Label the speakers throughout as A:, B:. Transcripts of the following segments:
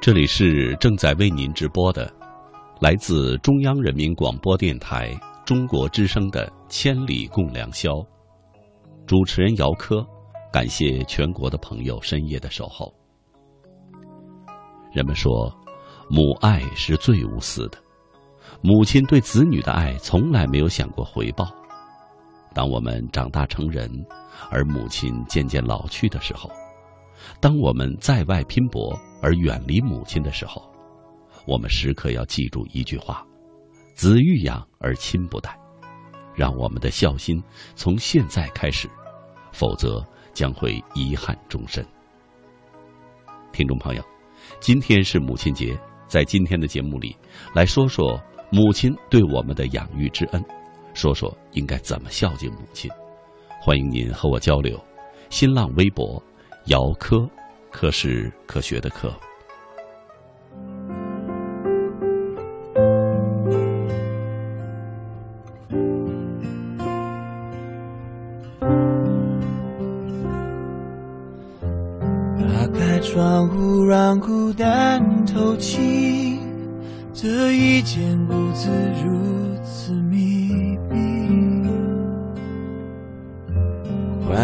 A: 这里是正在为您直播的，来自中央人民广播电台中国之声的《千里共良宵》，主持人姚科，感谢全国的朋友深夜的守候。人们说，母爱是最无私的，母亲对子女的爱从来没有想过回报。当我们长大成人，而母亲渐渐老去的时候，当我们在外拼搏而远离母亲的时候，我们时刻要记住一句话：“子欲养而亲不待。”让我们的孝心从现在开始，否则将会遗憾终身。听众朋友，今天是母亲节，在今天的节目里，来说说母亲对我们的养育之恩，说说应该怎么孝敬母亲。欢迎您和我交流，新浪微博。姚科，科是科学的科。
B: 打开窗户，让孤单透气，这一间屋子如此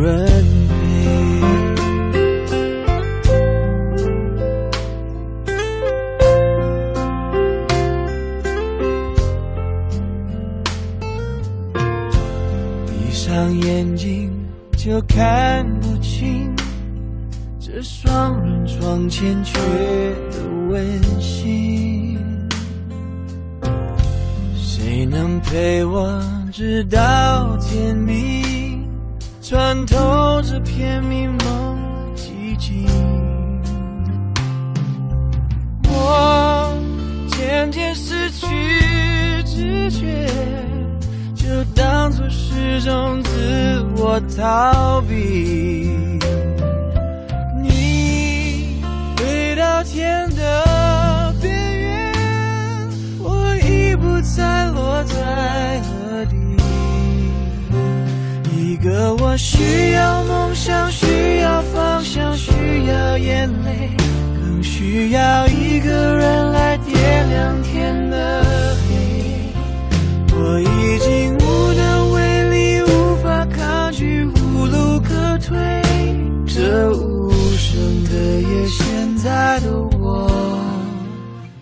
B: 人陪，闭上眼睛就看不清这双人床欠缺的温馨。谁能陪我直到天明？穿透这片迷蒙寂静，我渐渐失去知觉，就当作是种自我逃避。你飞到天的边缘，我已不再落在。个我需要梦想，需要方向，需要眼泪，更需要一个人来点亮天的黑。我已经无能为力，无法抗拒，无路可退。这无声的夜，现在的我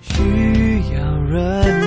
B: 需要人。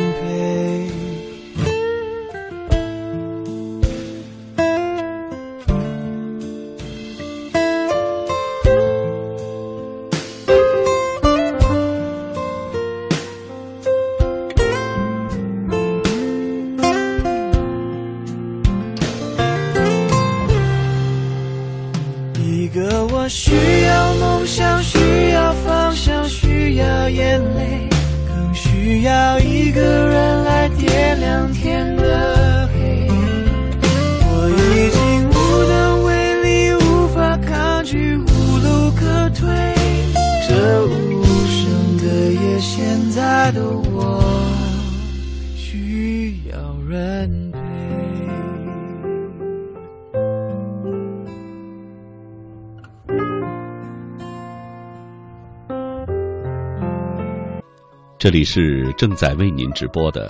A: 这里是正在为您直播的，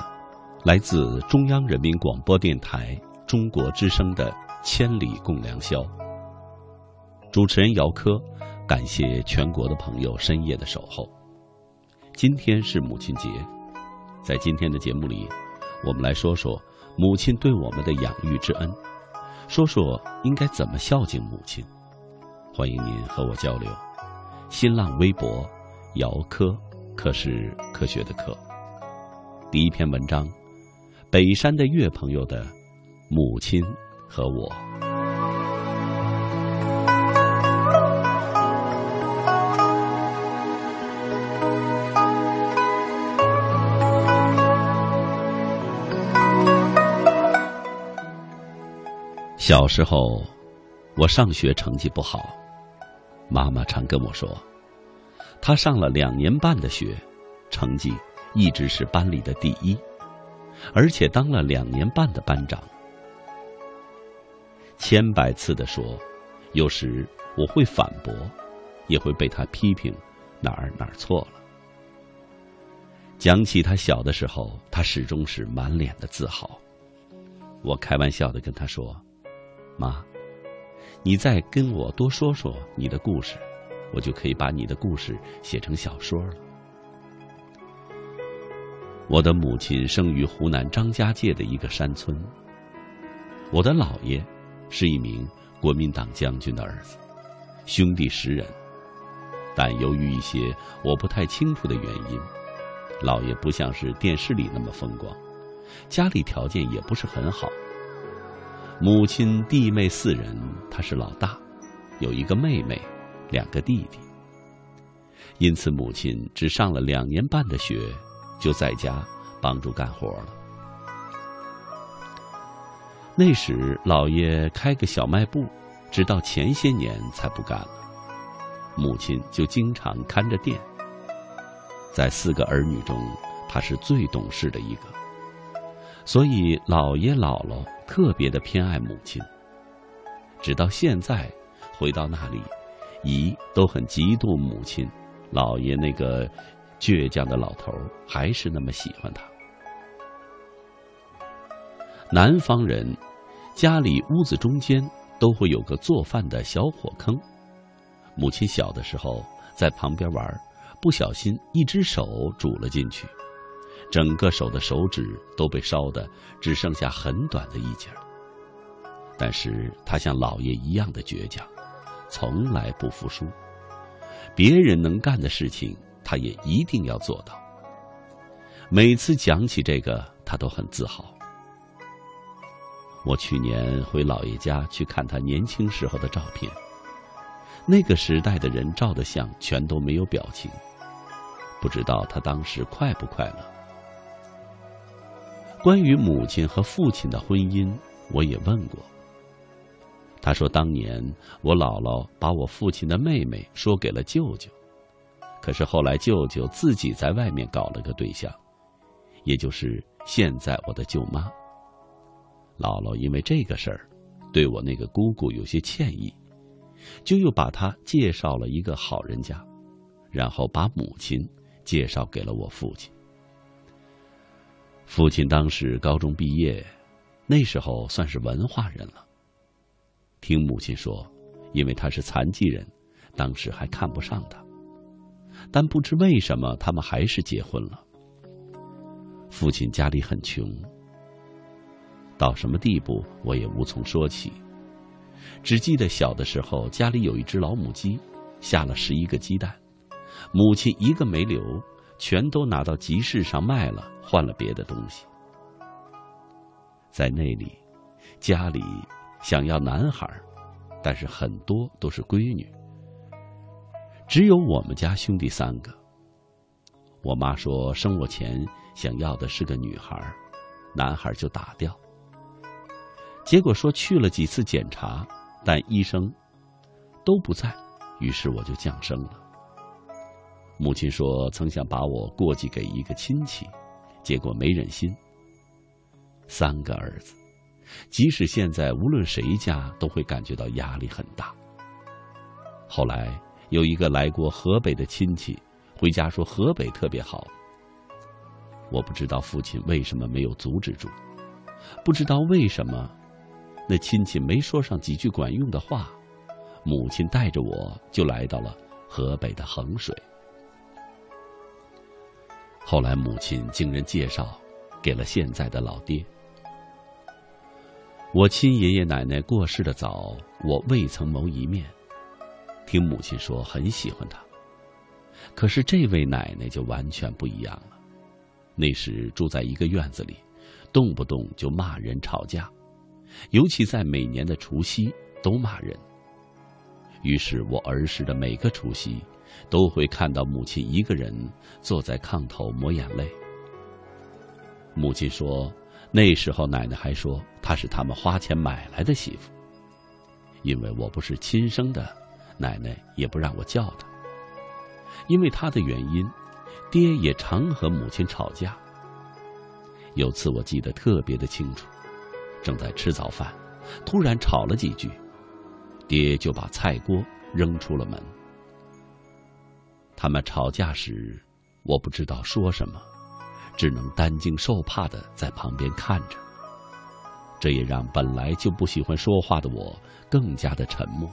A: 来自中央人民广播电台中国之声的《千里共良宵》。主持人姚科，感谢全国的朋友深夜的守候。今天是母亲节，在今天的节目里，我们来说说母亲对我们的养育之恩，说说应该怎么孝敬母亲。欢迎您和我交流。新浪微博，姚科，可是科学的科。第一篇文章，北山的岳朋友的母亲和我。小时候，我上学成绩不好，妈妈常跟我说，他上了两年半的学，成绩一直是班里的第一，而且当了两年半的班长。千百次的说，有时我会反驳，也会被他批评哪儿哪儿错了。讲起他小的时候，他始终是满脸的自豪。我开玩笑的跟他说。妈，你再跟我多说说你的故事，我就可以把你的故事写成小说了。我的母亲生于湖南张家界的一个山村。我的姥爷是一名国民党将军的儿子，兄弟十人，但由于一些我不太清楚的原因，姥爷不像是电视里那么风光，家里条件也不是很好。母亲弟妹四人，他是老大，有一个妹妹，两个弟弟。因此，母亲只上了两年半的学，就在家帮助干活了。那时，姥爷开个小卖部，直到前些年才不干了。母亲就经常看着店。在四个儿女中，她是最懂事的一个。所以，姥爷姥姥特别的偏爱母亲。直到现在，回到那里，姨都很嫉妒母亲。姥爷那个倔强的老头还是那么喜欢他。南方人家里屋子中间都会有个做饭的小火坑。母亲小的时候在旁边玩，不小心一只手煮了进去。整个手的手指都被烧得只剩下很短的一截儿，但是他像老爷一样的倔强，从来不服输。别人能干的事情，他也一定要做到。每次讲起这个，他都很自豪。我去年回姥爷家去看他年轻时候的照片，那个时代的人照的相全都没有表情，不知道他当时快不快乐。关于母亲和父亲的婚姻，我也问过。他说，当年我姥姥把我父亲的妹妹说给了舅舅，可是后来舅舅自己在外面搞了个对象，也就是现在我的舅妈。姥姥因为这个事儿，对我那个姑姑有些歉意，就又把她介绍了一个好人家，然后把母亲介绍给了我父亲。父亲当时高中毕业，那时候算是文化人了。听母亲说，因为他是残疾人，当时还看不上他。但不知为什么，他们还是结婚了。父亲家里很穷，到什么地步我也无从说起，只记得小的时候家里有一只老母鸡，下了十一个鸡蛋，母亲一个没留。全都拿到集市上卖了，换了别的东西。在那里，家里想要男孩，但是很多都是闺女。只有我们家兄弟三个。我妈说生我前想要的是个女孩，男孩就打掉。结果说去了几次检查，但医生都不在，于是我就降生了。母亲说：“曾想把我过继给一个亲戚，结果没忍心。三个儿子，即使现在无论谁家都会感觉到压力很大。后来有一个来过河北的亲戚，回家说河北特别好。我不知道父亲为什么没有阻止住，不知道为什么，那亲戚没说上几句管用的话，母亲带着我就来到了河北的衡水。”后来母亲经人介绍，给了现在的老爹。我亲爷爷奶奶过世的早，我未曾谋一面。听母亲说很喜欢他，可是这位奶奶就完全不一样了。那时住在一个院子里，动不动就骂人吵架，尤其在每年的除夕都骂人。于是我儿时的每个除夕，都会看到母亲一个人坐在炕头抹眼泪。母亲说，那时候奶奶还说她是他们花钱买来的媳妇，因为我不是亲生的。奶奶也不让我叫她，因为他的原因，爹也常和母亲吵架。有次我记得特别的清楚，正在吃早饭，突然吵了几句，爹就把菜锅扔出了门。他们吵架时，我不知道说什么，只能担惊受怕的在旁边看着。这也让本来就不喜欢说话的我更加的沉默。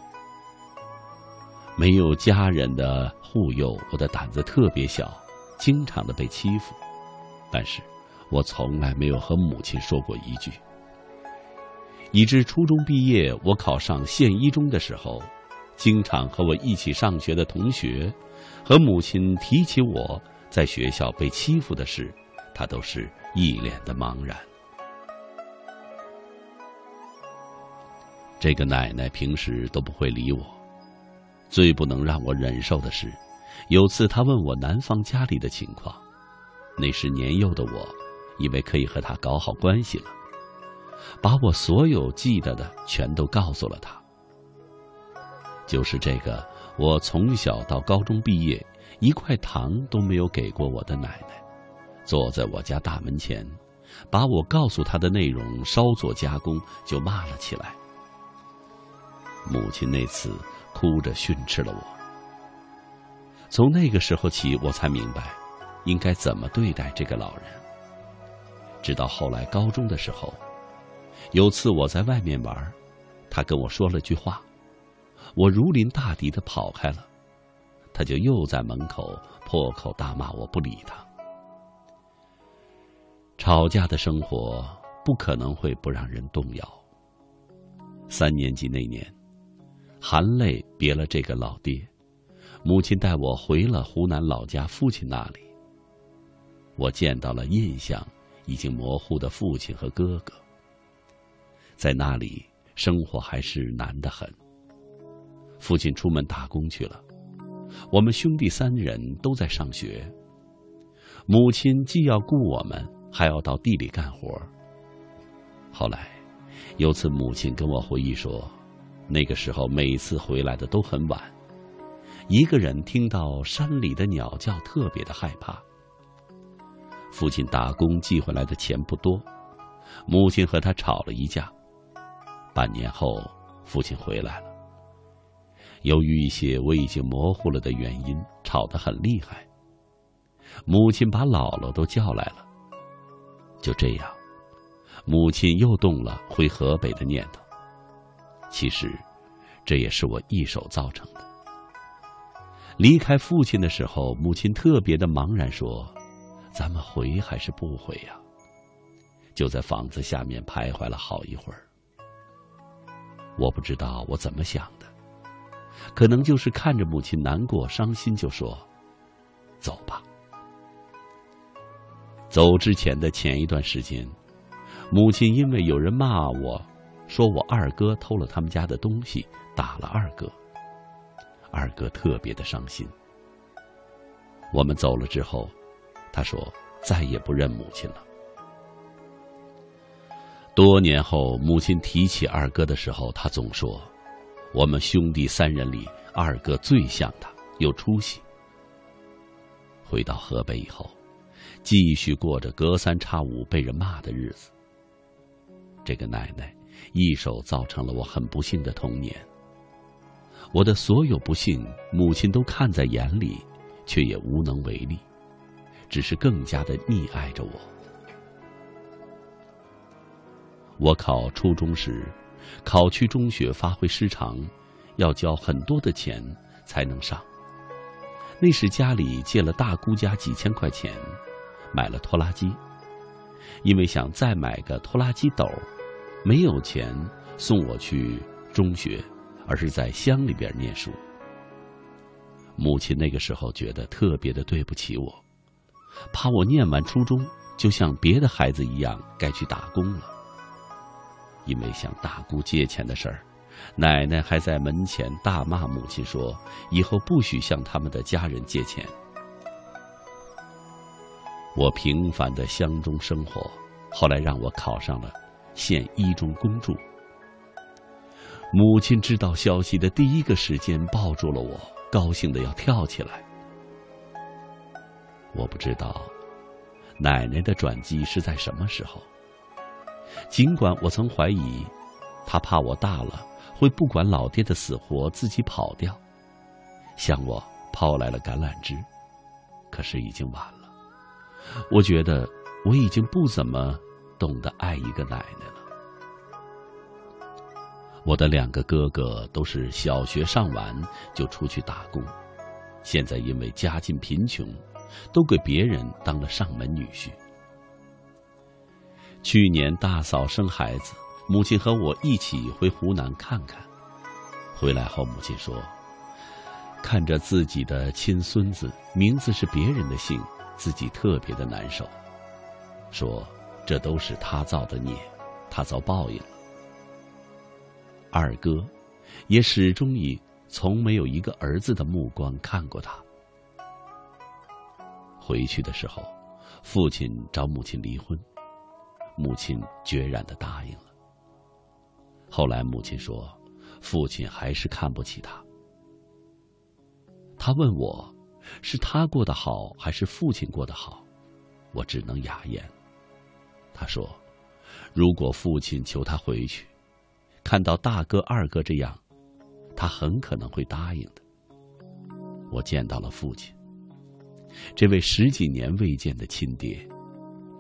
A: 没有家人的护佑，我的胆子特别小，经常的被欺负。但是，我从来没有和母亲说过一句。以致初中毕业，我考上县一中的时候，经常和我一起上学的同学和母亲提起我在学校被欺负的事，他都是一脸的茫然。这个奶奶平时都不会理我。最不能让我忍受的是，有次她问我男方家里的情况，那时年幼的我，以为可以和他搞好关系了，把我所有记得的全都告诉了他。就是这个，我从小到高中毕业，一块糖都没有给过我的奶奶，坐在我家大门前，把我告诉他的内容稍作加工，就骂了起来。母亲那次。哭着训斥了我。从那个时候起，我才明白，应该怎么对待这个老人。直到后来高中的时候，有次我在外面玩，他跟我说了句话，我如临大敌的跑开了，他就又在门口破口大骂我不理他。吵架的生活不可能会不让人动摇。三年级那年。含泪别了这个老爹，母亲带我回了湖南老家父亲那里。我见到了印象已经模糊的父亲和哥哥。在那里生活还是难得很。父亲出门打工去了，我们兄弟三人都在上学。母亲既要顾我们，还要到地里干活。后来，有次母亲跟我回忆说。那个时候，每次回来的都很晚，一个人听到山里的鸟叫，特别的害怕。父亲打工寄回来的钱不多，母亲和他吵了一架。半年后，父亲回来了。由于一些我已经模糊了的原因，吵得很厉害。母亲把姥姥都叫来了。就这样，母亲又动了回河北的念头。其实，这也是我一手造成的。离开父亲的时候，母亲特别的茫然，说：“咱们回还是不回呀？”就在房子下面徘徊了好一会儿。我不知道我怎么想的，可能就是看着母亲难过、伤心，就说：“走吧。”走之前的前一段时间，母亲因为有人骂我。说我二哥偷了他们家的东西，打了二哥。二哥特别的伤心。我们走了之后，他说再也不认母亲了。多年后，母亲提起二哥的时候，他总说：“我们兄弟三人里，二哥最像他，有出息。”回到河北以后，继续过着隔三差五被人骂的日子。这个奶奶。一手造成了我很不幸的童年。我的所有不幸，母亲都看在眼里，却也无能为力，只是更加的溺爱着我。我考初中时，考区中学发挥失常，要交很多的钱才能上。那时家里借了大姑家几千块钱，买了拖拉机，因为想再买个拖拉机斗，没有钱送我去中学，而是在乡里边念书。母亲那个时候觉得特别的对不起我，怕我念完初中就像别的孩子一样该去打工了。因为向大姑借钱的事儿，奶奶还在门前大骂母亲说：“以后不许向他们的家人借钱。”我平凡的乡中生活，后来让我考上了县一中公助。母亲知道消息的第一个时间抱住了我，高兴的要跳起来。我不知道奶奶的转机是在什么时候。尽管我曾怀疑，她怕我大了会不管老爹的死活自己跑掉，向我抛来了橄榄枝，可是已经晚了。我觉得我已经不怎么懂得爱一个奶奶了。我的两个哥哥都是小学上完就出去打工，现在因为家境贫穷，都给别人当了上门女婿。去年大嫂生孩子，母亲和我一起回湖南看看。回来后，母亲说：“看着自己的亲孙子名字是别人的姓，自己特别的难受。说这都是他造的孽，他遭报应了。”二哥也始终以从没有一个儿子的目光看过他。回去的时候，父亲找母亲离婚。母亲决然的答应了。后来母亲说，父亲还是看不起他。他问我，是他过得好还是父亲过得好？我只能哑言。他说，如果父亲求他回去，看到大哥二哥这样，他很可能会答应的。我见到了父亲，这位十几年未见的亲爹。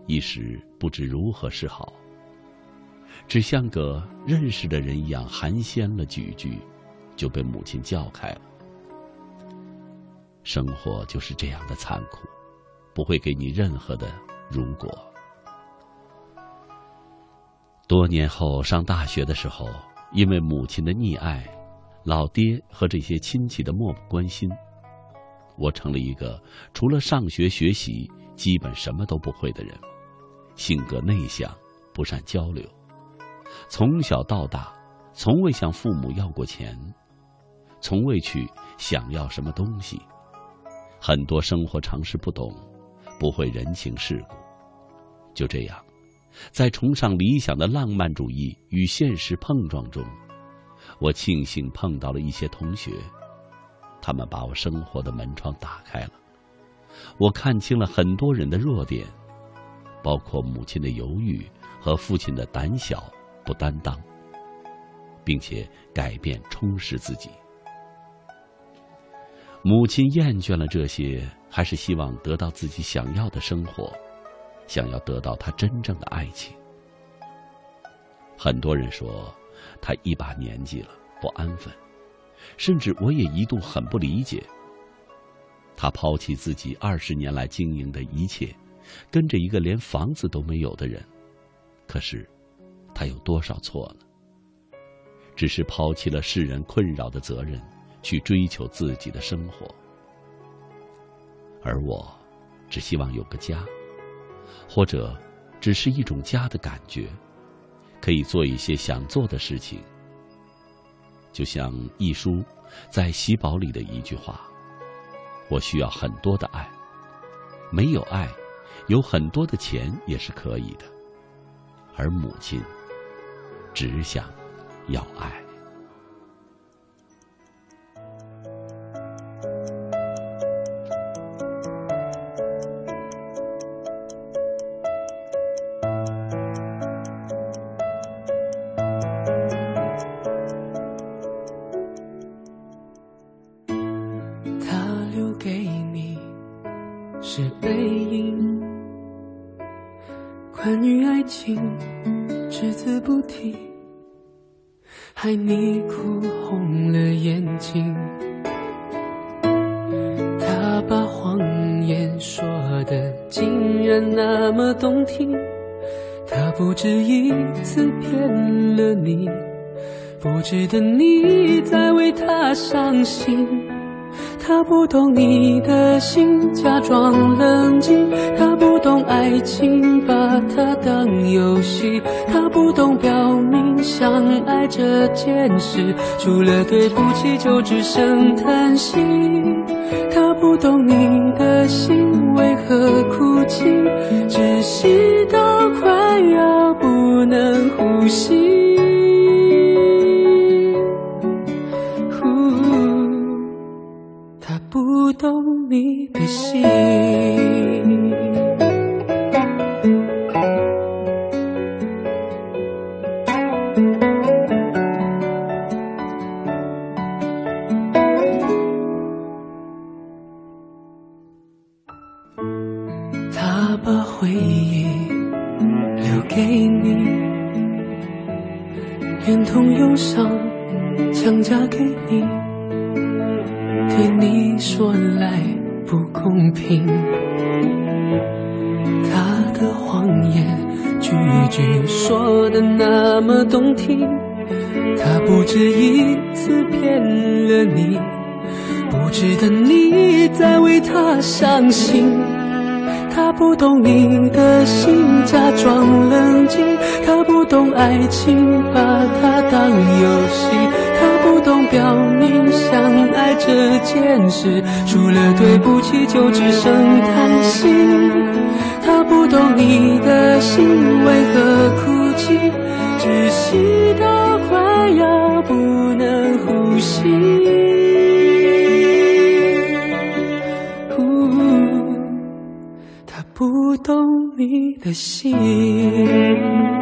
A: 一时不知如何是好，只像个认识的人一样寒暄了几句，就被母亲叫开了。生活就是这样的残酷，不会给你任何的如果。多年后上大学的时候，因为母亲的溺爱，老爹和这些亲戚的漠不关心，我成了一个除了上学学习，基本什么都不会的人。性格内向，不善交流，从小到大，从未向父母要过钱，从未去想要什么东西，很多生活常识不懂，不会人情世故。就这样，在崇尚理想的浪漫主义与现实碰撞中，我庆幸碰到了一些同学，他们把我生活的门窗打开了，我看清了很多人的弱点。包括母亲的犹豫和父亲的胆小不担当，并且改变充实自己。母亲厌倦了这些，还是希望得到自己想要的生活，想要得到他真正的爱情。很多人说他一把年纪了不安分，甚至我也一度很不理解。他抛弃自己二十年来经营的一切。跟着一个连房子都没有的人，可是，他有多少错呢？只是抛弃了世人困扰的责任，去追求自己的生活。而我，只希望有个家，或者，只是一种家的感觉，可以做一些想做的事情。就像一书在喜宝里的一句话：“我需要很多的爱，没有爱。”有很多的钱也是可以的，而母亲只想要爱。
C: 除了对不起就只剩叹息。心。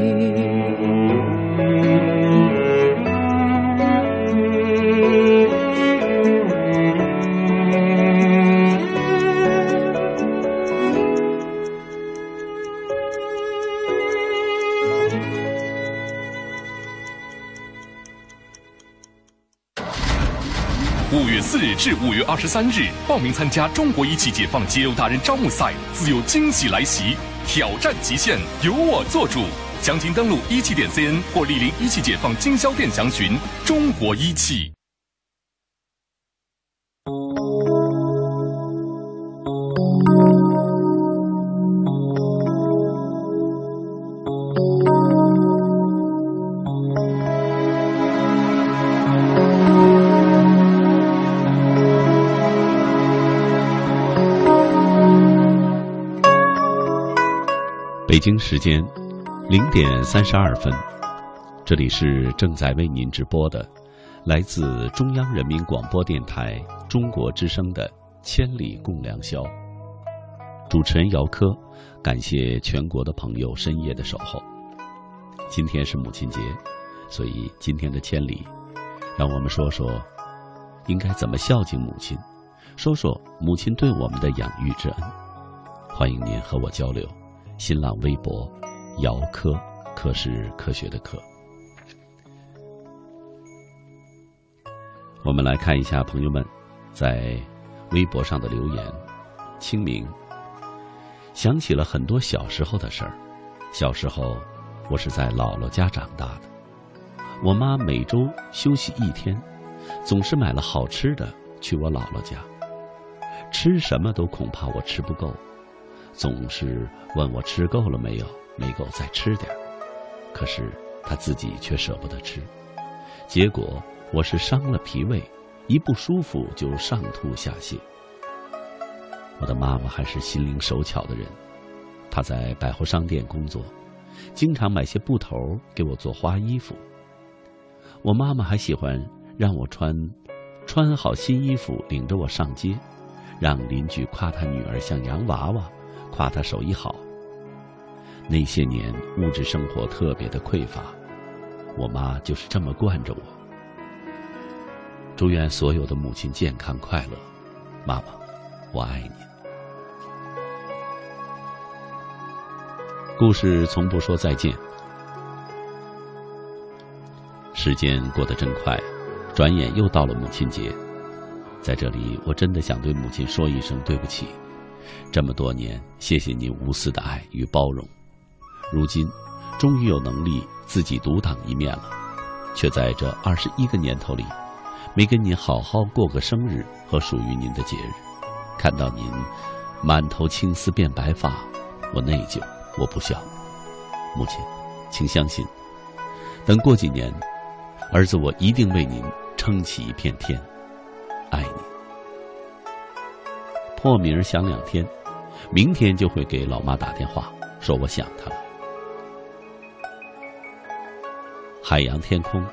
D: 至五月二十三日，报名参加中国一汽解放节油达人招募赛，自有惊喜来袭，挑战极限，由我做主。详情登录一汽点 cn 或莅临一汽解放经销店详询。中国一汽。
A: 北京时间零点三十二分，这里是正在为您直播的，来自中央人民广播电台中国之声的《千里共良宵》。主持人姚科，感谢全国的朋友深夜的守候。今天是母亲节，所以今天的千里，让我们说说应该怎么孝敬母亲，说说母亲对我们的养育之恩。欢迎您和我交流。新浪微博，姚科，科是科学的科。我们来看一下朋友们在微博上的留言。清明，想起了很多小时候的事儿。小时候，我是在姥姥家长大的。我妈每周休息一天，总是买了好吃的去我姥姥家。吃什么都恐怕我吃不够。总是问我吃够了没有，没够再吃点儿可是他自己却舍不得吃，结果我是伤了脾胃，一不舒服就上吐下泻。我的妈妈还是心灵手巧的人，她在百货商店工作，经常买些布头给我做花衣服。我妈妈还喜欢让我穿，穿好新衣服领着我上街，让邻居夸她女儿像洋娃娃，夸她手艺好。那些年物质生活特别的匮乏，我妈就是这么惯着我。祝愿所有的母亲健康快乐，妈妈，我爱你。故事从不说再见。时间过得真快，转眼又到了母亲节。在这里，我真的想对母亲说一声对不起。这么多年，谢谢您无私的爱与包容。如今，终于有能力自己独当一面了，却在这二十一个年头里，没跟您好好过个生日和属于您的节日。看到您满头青丝变白发，我内疚，我不孝。母亲，请相信，等过几年。儿子，我一定为您撑起一片天，爱你。破鸣响两天，明天就会给老妈打电话，说我想她了。海洋天空，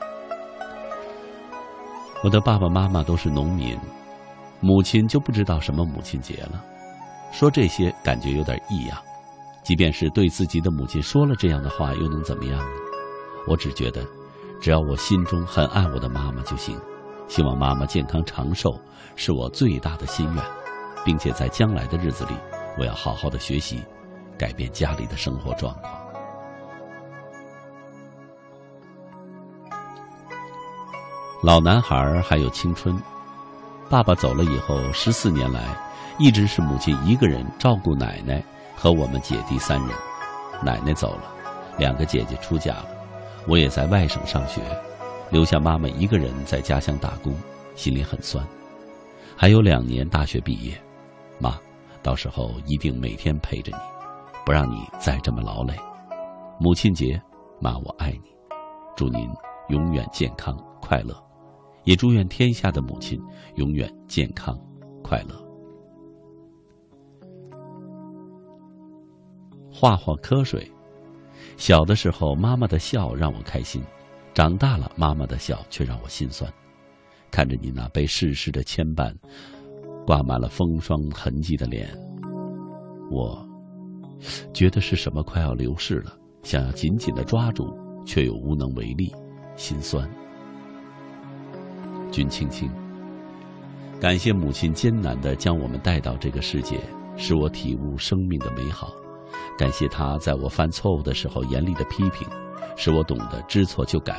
A: 我的爸爸妈妈都是农民，母亲就不知道什么母亲节了。说这些感觉有点异样，即便是对自己的母亲说了这样的话，又能怎么样呢？我只觉得。只要我心中很爱我的妈妈就行，希望妈妈健康长寿是我最大的心愿，并且在将来的日子里，我要好好的学习，改变家里的生活状况。老男孩还有青春，爸爸走了以后，十四年来一直是母亲一个人照顾奶奶和我们姐弟三人。奶奶走了，两个姐姐出嫁了。我也在外省上学，留下妈妈一个人在家乡打工，心里很酸。还有两年大学毕业，妈，到时候一定每天陪着你，不让你再这么劳累。母亲节，妈，我爱你，祝您永远健康快乐，也祝愿天下的母亲永远健康快乐。画画瞌睡。小的时候，妈妈的笑让我开心；长大了，妈妈的笑却让我心酸。看着你那被世事的牵绊、挂满了风霜痕迹的脸，我觉得是什么快要流逝了，想要紧紧的抓住，却又无能为力，心酸。君青青，感谢母亲艰难的将我们带到这个世界，使我体悟生命的美好。感谢她在我犯错误的时候严厉的批评，使我懂得知错就改；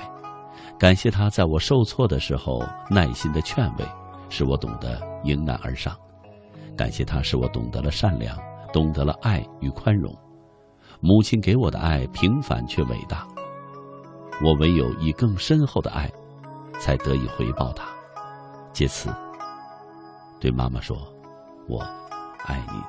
A: 感谢她在我受挫的时候耐心的劝慰，使我懂得迎难而上；感谢他使我懂得了善良，懂得了爱与宽容。母亲给我的爱平凡却伟大，我唯有以更深厚的爱，才得以回报她。借此，对妈妈说：“我爱你。”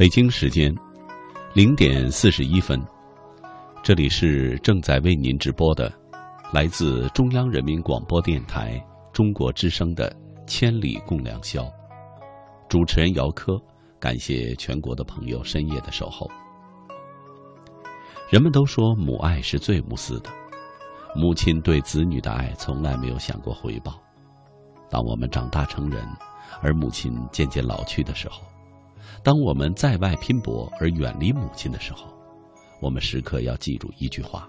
A: 北京时间零点四十一分，这里是正在为您直播的，来自中央人民广播电台中国之声的《千里共良宵》，主持人姚科，感谢全国的朋友深夜的守候。人们都说母爱是最无私的，母亲对子女的爱从来没有想过回报。当我们长大成人，而母亲渐渐老去的时候。当我们在外拼搏而远离母亲的时候，我们时刻要记住一句话：“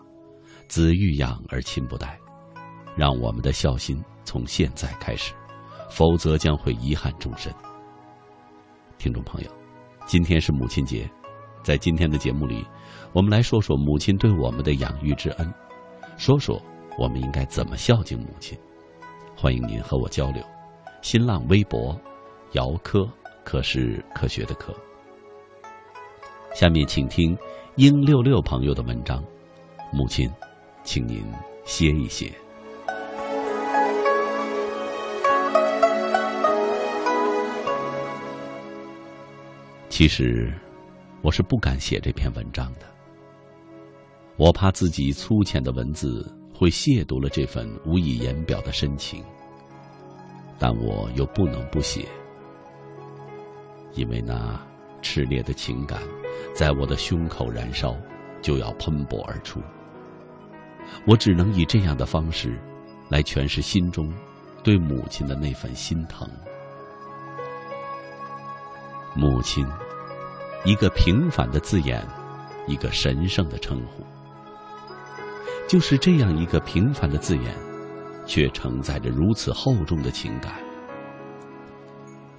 A: 子欲养而亲不待。”让我们的孝心从现在开始，否则将会遗憾终身。听众朋友，今天是母亲节，在今天的节目里，我们来说说母亲对我们的养育之恩，说说我们应该怎么孝敬母亲。欢迎您和我交流，新浪微博，姚科。可是科学的科。下面请听英六六朋友的文章，母亲，请您歇一歇。其实，我是不敢写这篇文章的，我怕自己粗浅的文字会亵渎了这份无以言表的深情，但我又不能不写。因为那炽烈的情感在我的胸口燃烧，就要喷薄而出。我只能以这样的方式，来诠释心中对母亲的那份心疼。母亲，一个平凡的字眼，一个神圣的称呼。就是这样一个平凡的字眼，却承载着如此厚重的情感。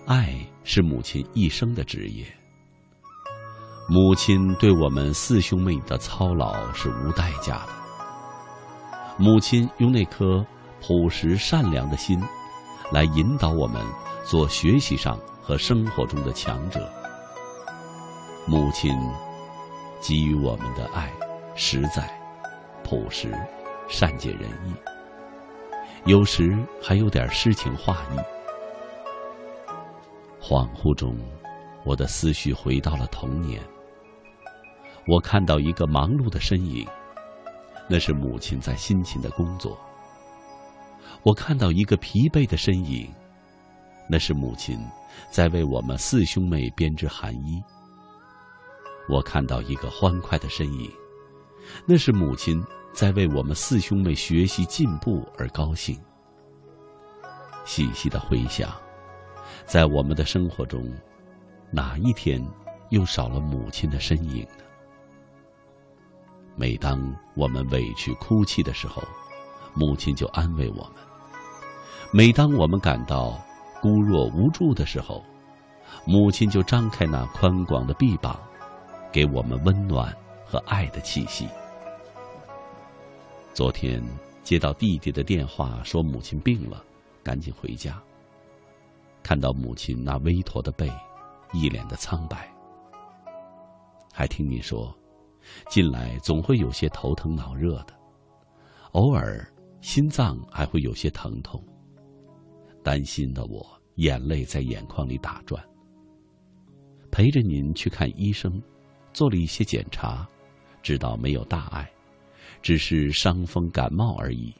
A: 爱是母亲一生的职业。母亲对我们四兄妹的操劳是无代价的。母亲用那颗朴实善良的心，来引导我们做学习上和生活中的强者。母亲给予我们的爱，实在朴实、善解人意，有时还有点诗情画意。恍惚中，我的思绪回到了童年。我看到一个忙碌的身影，那是母亲在辛勤的工作。我看到一个疲惫的身影，那是母亲在为我们四兄妹编织寒衣。我看到一个欢快的身影，那是母亲在为我们四兄妹学习进步而高兴。细细的回想。在我们的生活中，哪一天又少了母亲的身影呢？每当我们委屈哭泣的时候，母亲就安慰我们；每当我们感到孤弱无助的时候，母亲就张开那宽广的臂膀，给我们温暖和爱的气息。昨天接到弟弟的电话，说母亲病了，赶紧回家。看到母亲那微驼的背，一脸的苍白。还听你说，近来总会有些头疼脑热的，偶尔心脏还会有些疼痛。担心的我眼泪在眼眶里打转。陪着您去看医生，做了一些检查，知道没有大碍，只是伤风感冒而已。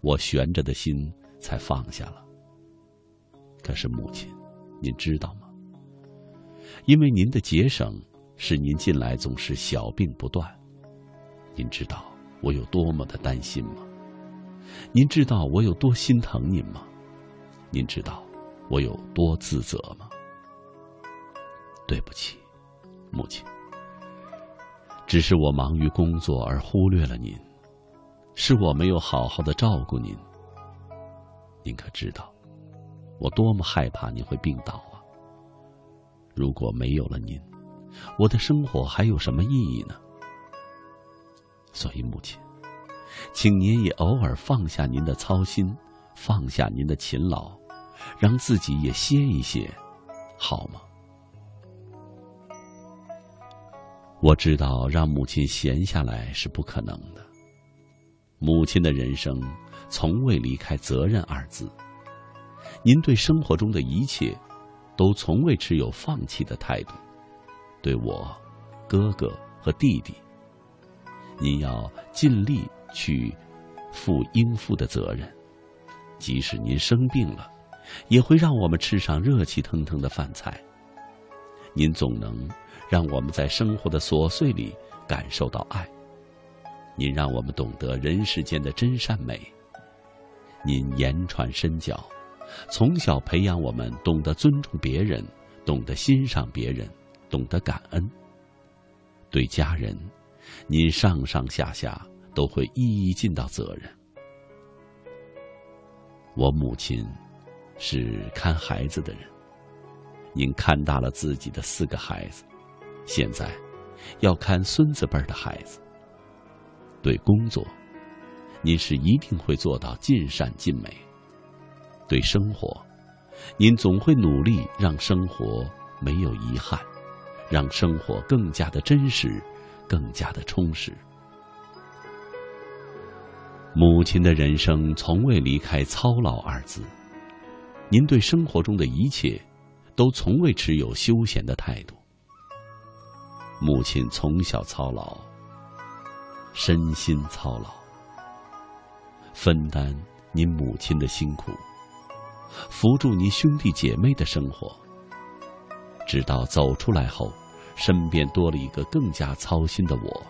A: 我悬着的心才放下了。可是母亲，您知道吗？因为您的节省，使您近来总是小病不断。您知道我有多么的担心吗？您知道我有多心疼您吗？您知道我有多自责吗？对不起，母亲，只是我忙于工作而忽略了您，是我没有好好的照顾您。您可知道？我多么害怕您会病倒啊！如果没有了您，我的生活还有什么意义呢？所以，母亲，请您也偶尔放下您的操心，放下您的勤劳，让自己也歇一歇，好吗？我知道让母亲闲下来是不可能的。母亲的人生从未离开“责任”二字。您对生活中的一切，都从未持有放弃的态度。对我、哥哥和弟弟，您要尽力去负应负的责任。即使您生病了，也会让我们吃上热气腾腾的饭菜。您总能让我们在生活的琐碎里感受到爱。您让我们懂得人世间的真善美。您言传身教。从小培养我们懂得尊重别人，懂得欣赏别人，懂得感恩。对家人，您上上下下都会一一尽到责任。我母亲是看孩子的人，您看大了自己的四个孩子，现在要看孙子辈的孩子。对工作，您是一定会做到尽善尽美。对生活，您总会努力让生活没有遗憾，让生活更加的真实，更加的充实。母亲的人生从未离开操劳二字，您对生活中的一切，都从未持有休闲的态度。母亲从小操劳，身心操劳，分担您母亲的辛苦。扶助您兄弟姐妹的生活，直到走出来后，身边多了一个更加操心的我。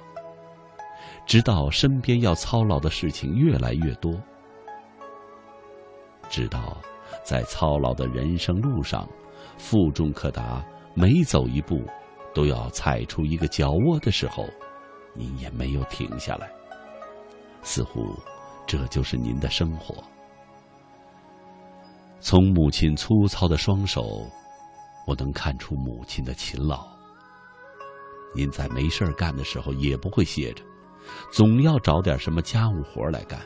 A: 直到身边要操劳的事情越来越多，直到在操劳的人生路上，负重可达，每走一步都要踩出一个脚窝的时候，您也没有停下来。似乎这就是您的生活。从母亲粗糙的双手，我能看出母亲的勤劳。您在没事干的时候也不会歇着，总要找点什么家务活来干。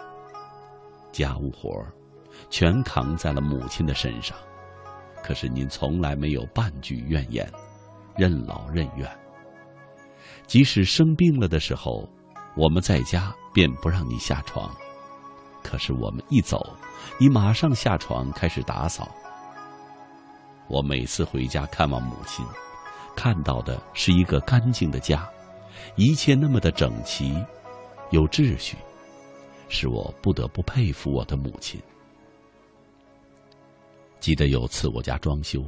A: 家务活全扛在了母亲的身上，可是您从来没有半句怨言，任劳任怨。即使生病了的时候，我们在家便不让你下床，可是我们一走，你马上下床开始打扫。我每次回家看望母亲，看到的是一个干净的家，一切那么的整齐，有秩序，使我不得不佩服我的母亲。记得有次我家装修，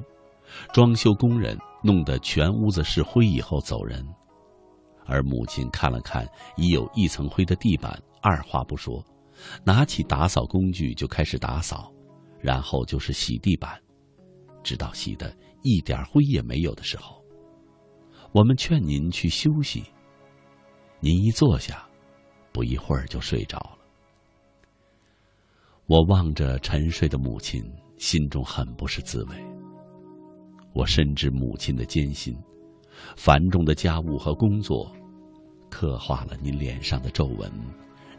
A: 装修工人弄得全屋子是灰以后走人，而母亲看了看已有一层灰的地板，二话不说，拿起打扫工具就开始打扫，然后就是洗地板。直到洗的一点灰也没有的时候，我们劝您去休息。您一坐下，不一会儿就睡着了。我望着沉睡的母亲，心中很不是滋味。我深知母亲的艰辛，繁重的家务和工作，刻画了您脸上的皱纹，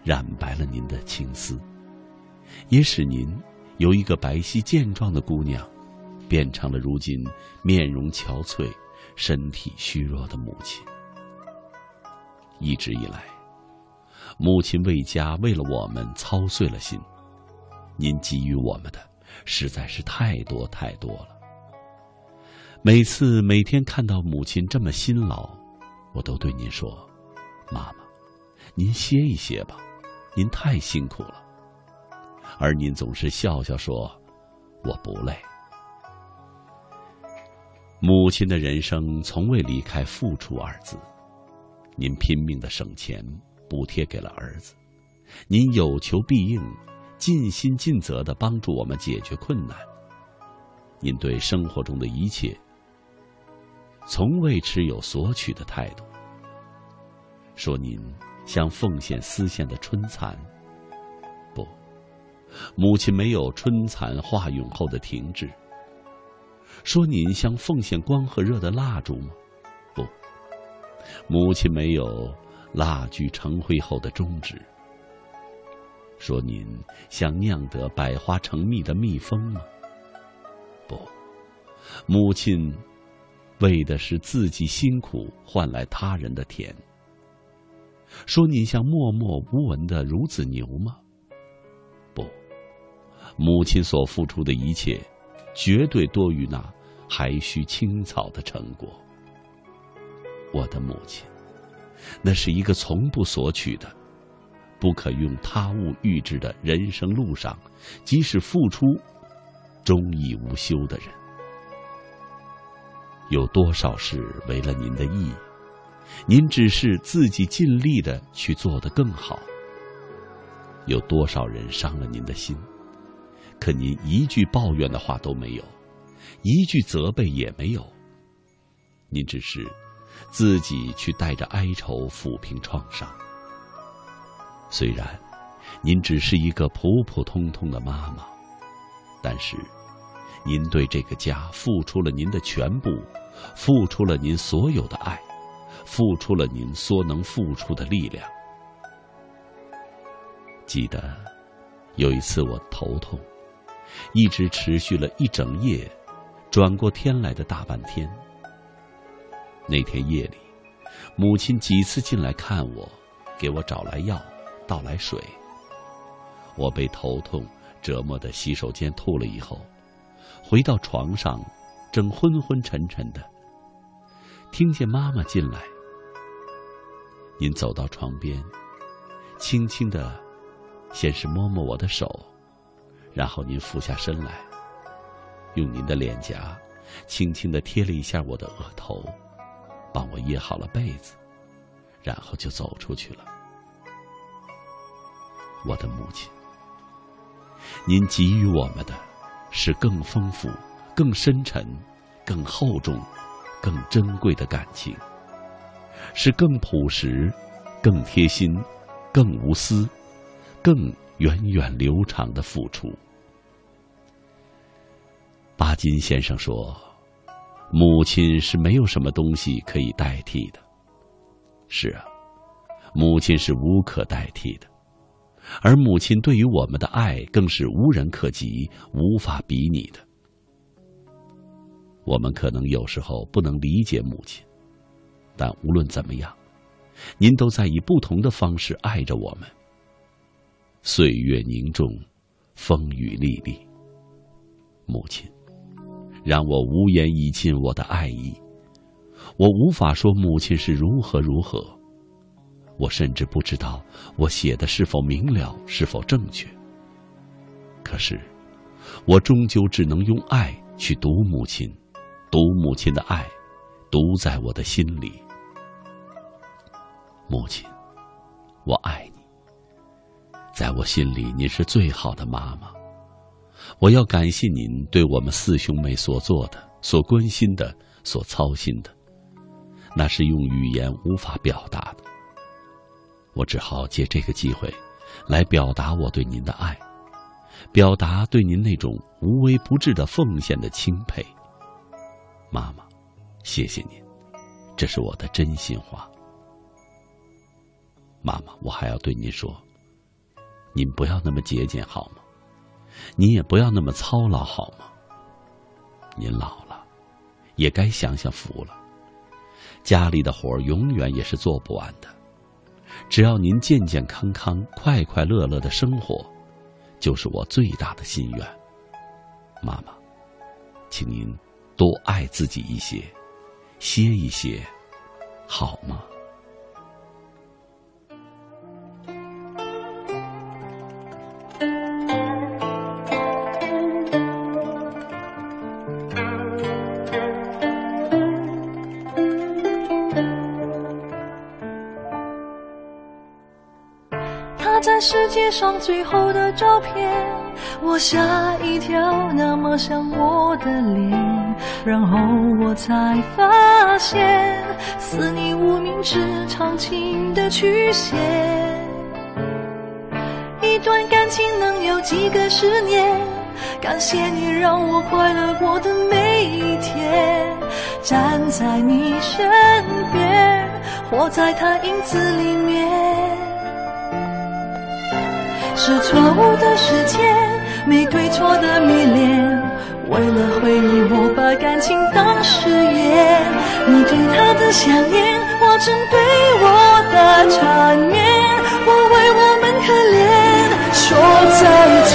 A: 染白了您的青丝，也使您由一个白皙健壮的姑娘。变成了如今面容憔悴、身体虚弱的母亲。一直以来，母亲为家为了我们操碎了心。您给予我们的实在是太多太多了。每次每天看到母亲这么辛劳，我都对您说：“妈妈，您歇一歇吧，您太辛苦了。”而您总是笑笑说：“我不累。”母亲的人生从未离开“付出”二字，您拼命的省钱补贴给了儿子，您有求必应，尽心尽责的帮助我们解决困难。您对生活中的一切，从未持有索取的态度。说您像奉献丝线的春蚕，不，母亲没有春蚕化蛹后的停滞。说您像奉献光和热的蜡烛吗？不，母亲没有蜡炬成灰后的终止。说您像酿得百花成蜜的蜜蜂吗？不，母亲为的是自己辛苦换来他人的甜。说您像默默无闻的孺子牛吗？不，母亲所付出的一切。绝对多于那还需青草的成果。我的母亲，那是一个从不索取的、不可用他物预知的人生路上，即使付出，终亦无休的人。有多少事为了您的意，您只是自己尽力的去做得更好？有多少人伤了您的心？可您一句抱怨的话都没有，一句责备也没有。您只是自己去带着哀愁抚平创伤。虽然您只是一个普普通通的妈妈，但是您对这个家付出了您的全部，付出了您所有的爱，付出了您所能付出的力量。记得有一次我头痛。一直持续了一整夜，转过天来的大半天。那天夜里，母亲几次进来看我，给我找来药，倒来水。我被头痛折磨的洗手间吐了以后，回到床上，正昏昏沉沉的，听见妈妈进来。您走到床边，轻轻的，先是摸摸我的手。然后您俯下身来，用您的脸颊轻轻的贴了一下我的额头，帮我掖好了被子，然后就走出去了。我的母亲，您给予我们的，是更丰富、更深沉、更厚重、更珍贵的感情，是更朴实、更贴心、更无私、更源远流长的付出。巴金先生说：“母亲是没有什么东西可以代替的。”是啊，母亲是无可代替的，而母亲对于我们的爱更是无人可及、无法比拟的。我们可能有时候不能理解母亲，但无论怎么样，您都在以不同的方式爱着我们。岁月凝重，风雨历历。母亲，让我无言以尽我的爱意。我无法说母亲是如何如何，我甚至不知道我写的是否明了，是否正确。可是，我终究只能用爱去读母亲，读母亲的爱，读在我的心里。母亲，我爱你。在我心里，您是最好的妈妈。我要感谢您对我们四兄妹所做的、所关心的、所操心的，那是用语言无法表达的。我只好借这个机会，来表达我对您的爱，表达对您那种无微不至的奉献的钦佩。妈妈，谢谢您，这是我的真心话。妈妈，我还要对您说，您不要那么节俭好吗？您也不要那么操劳好吗？您老了，也该享享福了。家里的活永远也是做不完的，只要您健健康康、快快乐乐的生活，就是我最大的心愿。妈妈，请您多爱自己一些，歇一歇，好吗？
E: 他在世界上最后的照片，我吓一跳，那么像我的脸。然后我才发现，似你无名指长情的曲线。一段感情能有几个十年？感谢你让我快乐过的每一天，站在你身边，活在他影子里面。是错误的时间，没对错的迷恋。为了回忆，我把感情当誓言。你对他的想念，化成对我的缠绵。我为我们可怜，说再见，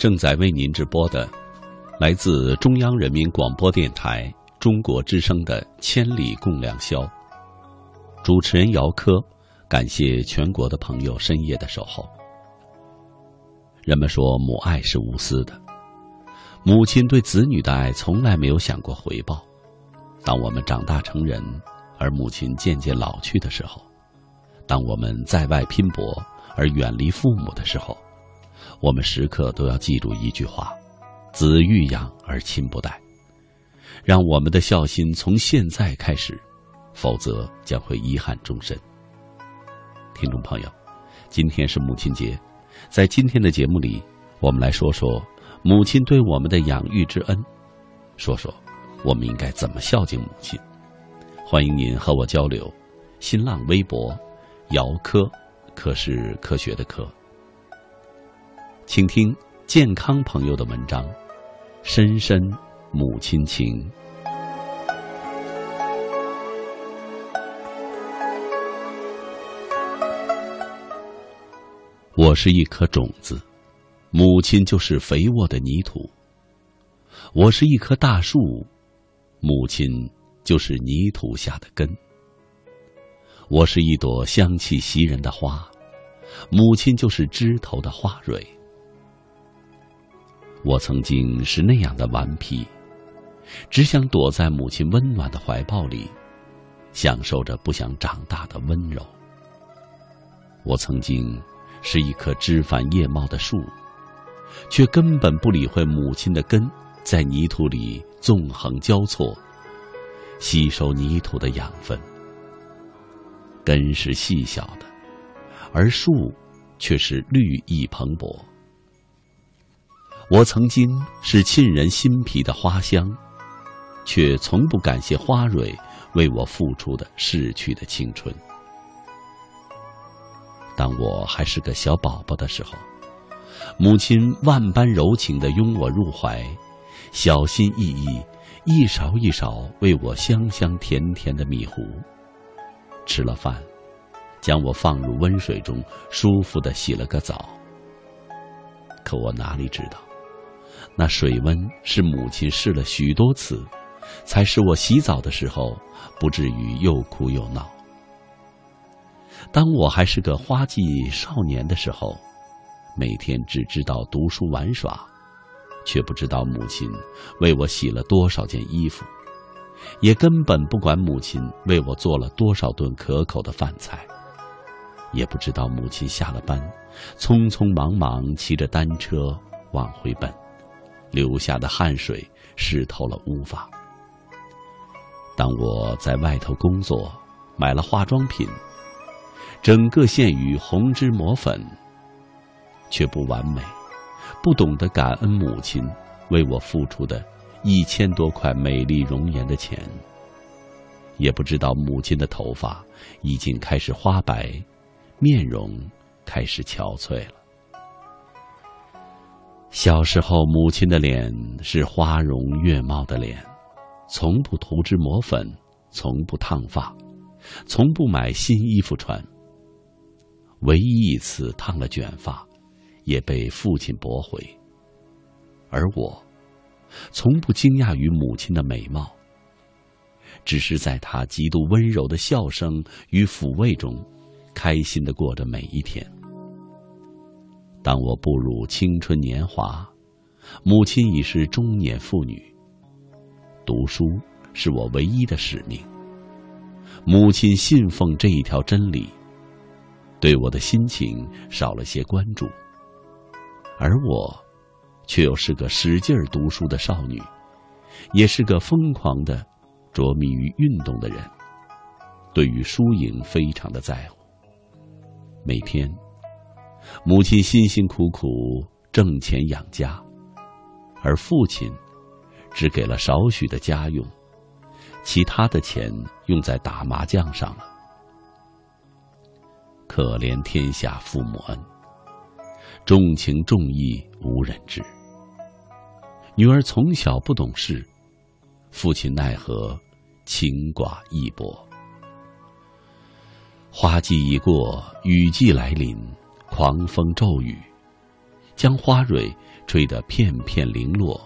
A: 正在为您直播的，来自中央人民广播电台中国之声的《千里共良宵》，主持人姚科，感谢全国的朋友深夜的守候。人们说母爱是无私的，母亲对子女的爱从来没有想过回报。当我们长大成人，而母亲渐渐老去的时候，当我们在外拼搏而远离父母的时候，我们时刻都要记住一句话：子欲养而亲不待。让我们的孝心从现在开始，否则将会遗憾终身。听众朋友，今天是母亲节。在今天的节目里，我们来说说母亲对我们的养育之恩，说说我们应该怎么孝敬母亲。欢迎您和我交流。新浪微博，姚科，科是科学的科。请听健康朋友的文章，深深母亲情。我是一颗种子，母亲就是肥沃的泥土；我是一棵大树，母亲就是泥土下的根；我是一朵香气袭人的花，母亲就是枝头的花蕊。我曾经是那样的顽皮，只想躲在母亲温暖的怀抱里，享受着不想长大的温柔。我曾经。是一棵枝繁叶茂的树，却根本不理会母亲的根在泥土里纵横交错，吸收泥土的养分。根是细小的，而树却是绿意蓬勃。我曾经是沁人心脾的花香，却从不感谢花蕊为我付出的逝去的青春。当我还是个小宝宝的时候，母亲万般柔情的拥我入怀，小心翼翼，一勺一勺喂我香香甜甜的米糊。吃了饭，将我放入温水中，舒服的洗了个澡。可我哪里知道，那水温是母亲试了许多次，才使我洗澡的时候不至于又哭又闹。当我还是个花季少年的时候，每天只知道读书玩耍，却不知道母亲为我洗了多少件衣服，也根本不管母亲为我做了多少顿可口的饭菜，也不知道母亲下了班，匆匆忙忙骑着单车往回奔，流下的汗水湿透了乌发。当我在外头工作，买了化妆品。整个陷于红脂抹粉，却不完美，不懂得感恩母亲为我付出的一千多块美丽容颜的钱，也不知道母亲的头发已经开始花白，面容开始憔悴了。小时候，母亲的脸是花容月貌的脸，从不涂脂抹粉，从不烫发，从不买新衣服穿。唯一一次烫了卷发，也被父亲驳回。而我，从不惊讶于母亲的美貌，只是在她极度温柔的笑声与抚慰中，开心的过着每一天。当我步入青春年华，母亲已是中年妇女。读书是我唯一的使命。母亲信奉这一条真理。对我的心情少了些关注，而我，却又是个使劲儿读书的少女，也是个疯狂的、着迷于运动的人，对于输赢非常的在乎。每天，母亲辛辛苦苦挣钱养家，而父亲只给了少许的家用，其他的钱用在打麻将上了。可怜天下父母恩，重情重义无人知。女儿从小不懂事，父亲奈何情寡义薄。花季已过，雨季来临，狂风骤雨，将花蕊吹得片片零落。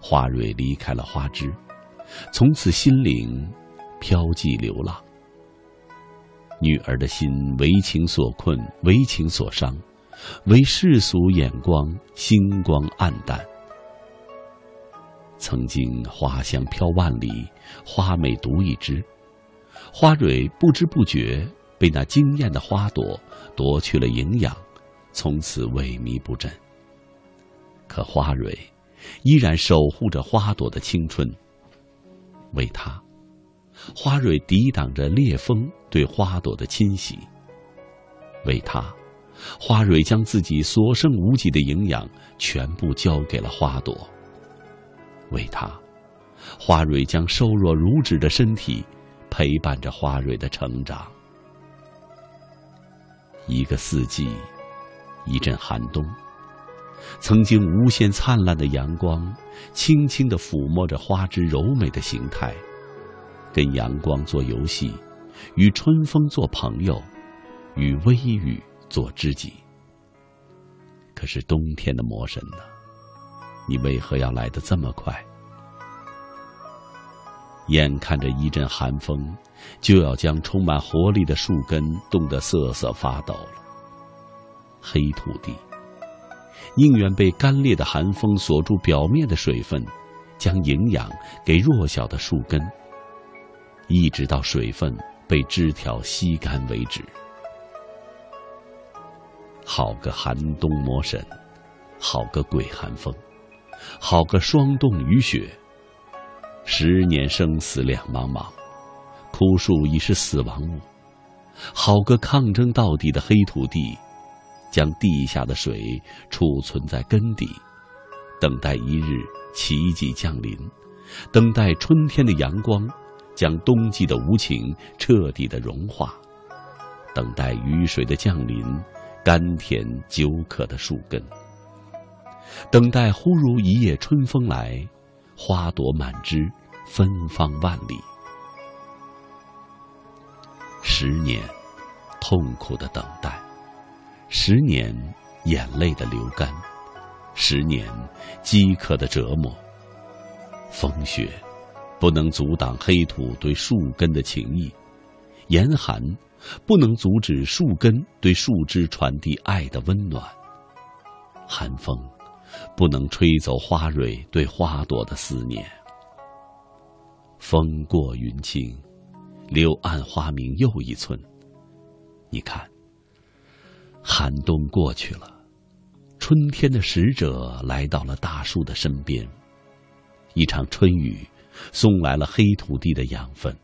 A: 花蕊离开了花枝，从此心灵飘寂流浪。女儿的心为情所困，为情所伤，为世俗眼光星光暗淡。曾经花香飘万里，花美独一枝，花蕊不知不觉被那惊艳的花朵夺去了营养，从此萎靡不振。可花蕊依然守护着花朵的青春。为它，花蕊抵挡着烈风对花朵的侵袭；为它，花蕊将自己所剩无几的营养全部交给了花朵。为他，花蕊将瘦弱如纸的身体陪伴着花蕊的成长。一个四季，一阵寒冬。曾经无限灿烂的阳光，轻轻的抚摸着花枝柔美的形态，跟阳光做游戏，与春风做朋友，与微雨做知己。可是冬天的魔神呢？你为何要来的这么快？眼看着一阵寒风，就要将充满活力的树根冻得瑟瑟发抖了。黑土地，宁愿被干裂的寒风锁住表面的水分，将营养给弱小的树根，一直到水分被枝条吸干为止。好个寒冬魔神，好个鬼寒风！好个霜冻雨雪，十年生死两茫茫，枯树已是死亡物。好个抗争到底的黑土地，将地下的水储存在根底，等待一日奇迹降临，等待春天的阳光将冬季的无情彻底的融化，等待雨水的降临，甘甜久可的树根。等待忽如一夜春风来，花朵满枝，芬芳万里。十年，痛苦的等待；十年，眼泪的流干；十年，饥渴的折磨。风雪不能阻挡黑土对树根的情谊，严寒不能阻止树根对树枝传递爱的温暖。寒风。不能吹走花蕊对花朵的思念。风过云轻，柳暗花明又一村。你看，寒冬过去了，春天的使者来到了大树的身边。一场春雨送来了黑土地的养分。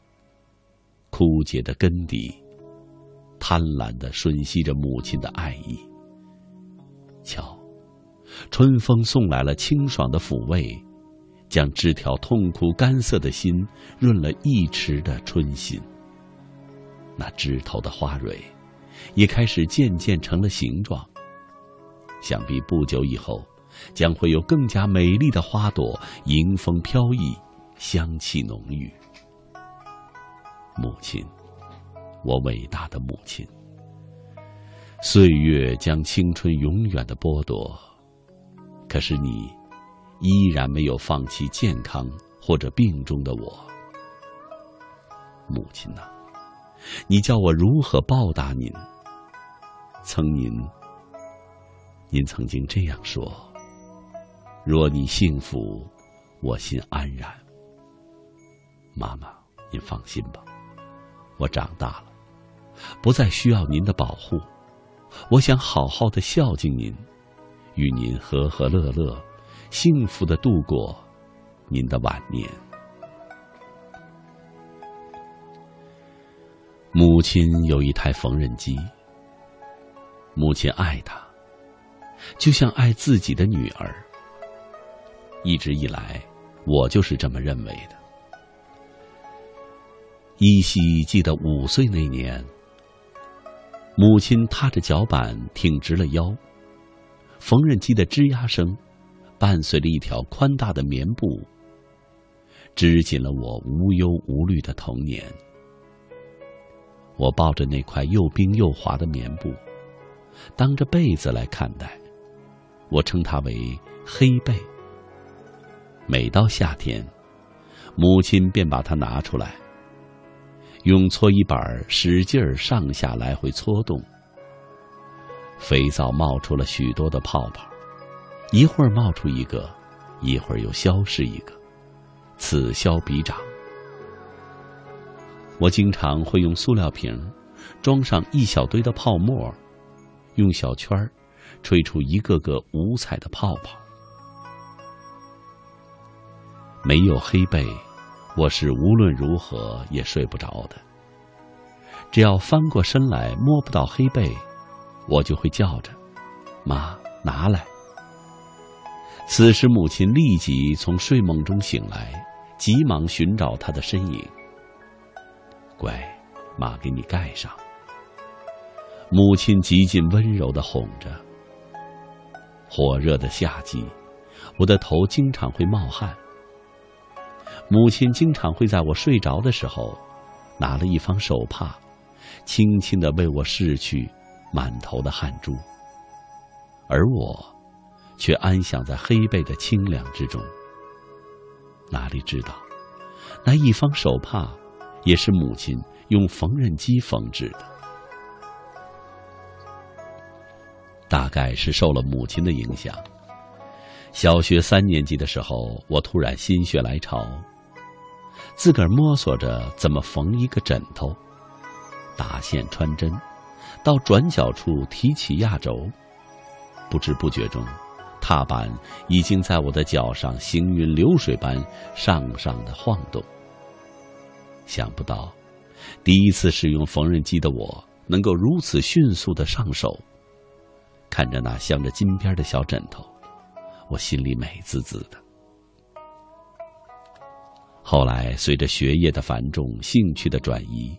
A: 枯竭的根底，贪婪的吮吸着母亲的爱意。瞧。春风送来了清爽的抚慰，将枝条痛苦干涩的心润了一池的春心。那枝头的花蕊，也开始渐渐成了形状。想必不久以后，将会有更加美丽的花朵迎风飘逸，香气浓郁。母亲，我伟大的母亲。岁月将青春永远的剥夺。可是你，依然没有放弃健康或者病中的我，母亲呐，你叫我如何报答您？曾您，您曾经这样说：若你幸福，我心安然。妈妈，您放心吧，我长大了，不再需要您的保护，我想好好的孝敬您。与您和和乐乐，幸福的度过您的晚年。母亲有一台缝纫机，母亲爱她，就像爱自己的女儿。一直以来，我就是这么认为的。依稀记得五岁那年，母亲踏着脚板，挺直了腰。缝纫机的吱呀声，伴随着一条宽大的棉布，织紧了我无忧无虑的童年。我抱着那块又冰又滑的棉布，当着被子来看待，我称它为黑被。每到夏天，母亲便把它拿出来，用搓衣板使劲儿上下来回搓动，肥皂冒出了许多的泡泡，一会儿冒出一个，一会儿又消失一个，此消彼长。我经常会用塑料瓶装上一小堆的泡沫，用小圈吹出一个个五彩的泡泡。没有黑背，我是无论如何也睡不着的。只要翻过身来摸不到黑背，我就会叫着：“妈，拿来。”此时，母亲立即从睡梦中醒来，急忙寻找他的身影。乖，妈给你盖上。母亲极尽温柔的哄着。火热的夏季，我的头经常会冒汗。母亲经常会在我睡着的时候，拿了一方手帕，轻轻的为我拭去满头的汗珠。而我，却安享在黑背的清凉之中。哪里知道，那一方手帕。也是母亲用缝纫机缝制的，大概是受了母亲的影响。小学三年级的时候，我突然心血来潮，自个儿摸索着怎么缝一个枕头，打线穿针，到转角处提起压轴，不知不觉中，踏板已经在我的脚上行云流水般上上的晃动。想不到，第一次使用缝纫机的我能够如此迅速的上手。看着那镶着金边的小枕头，我心里美滋滋的。后来随着学业的繁重、兴趣的转移，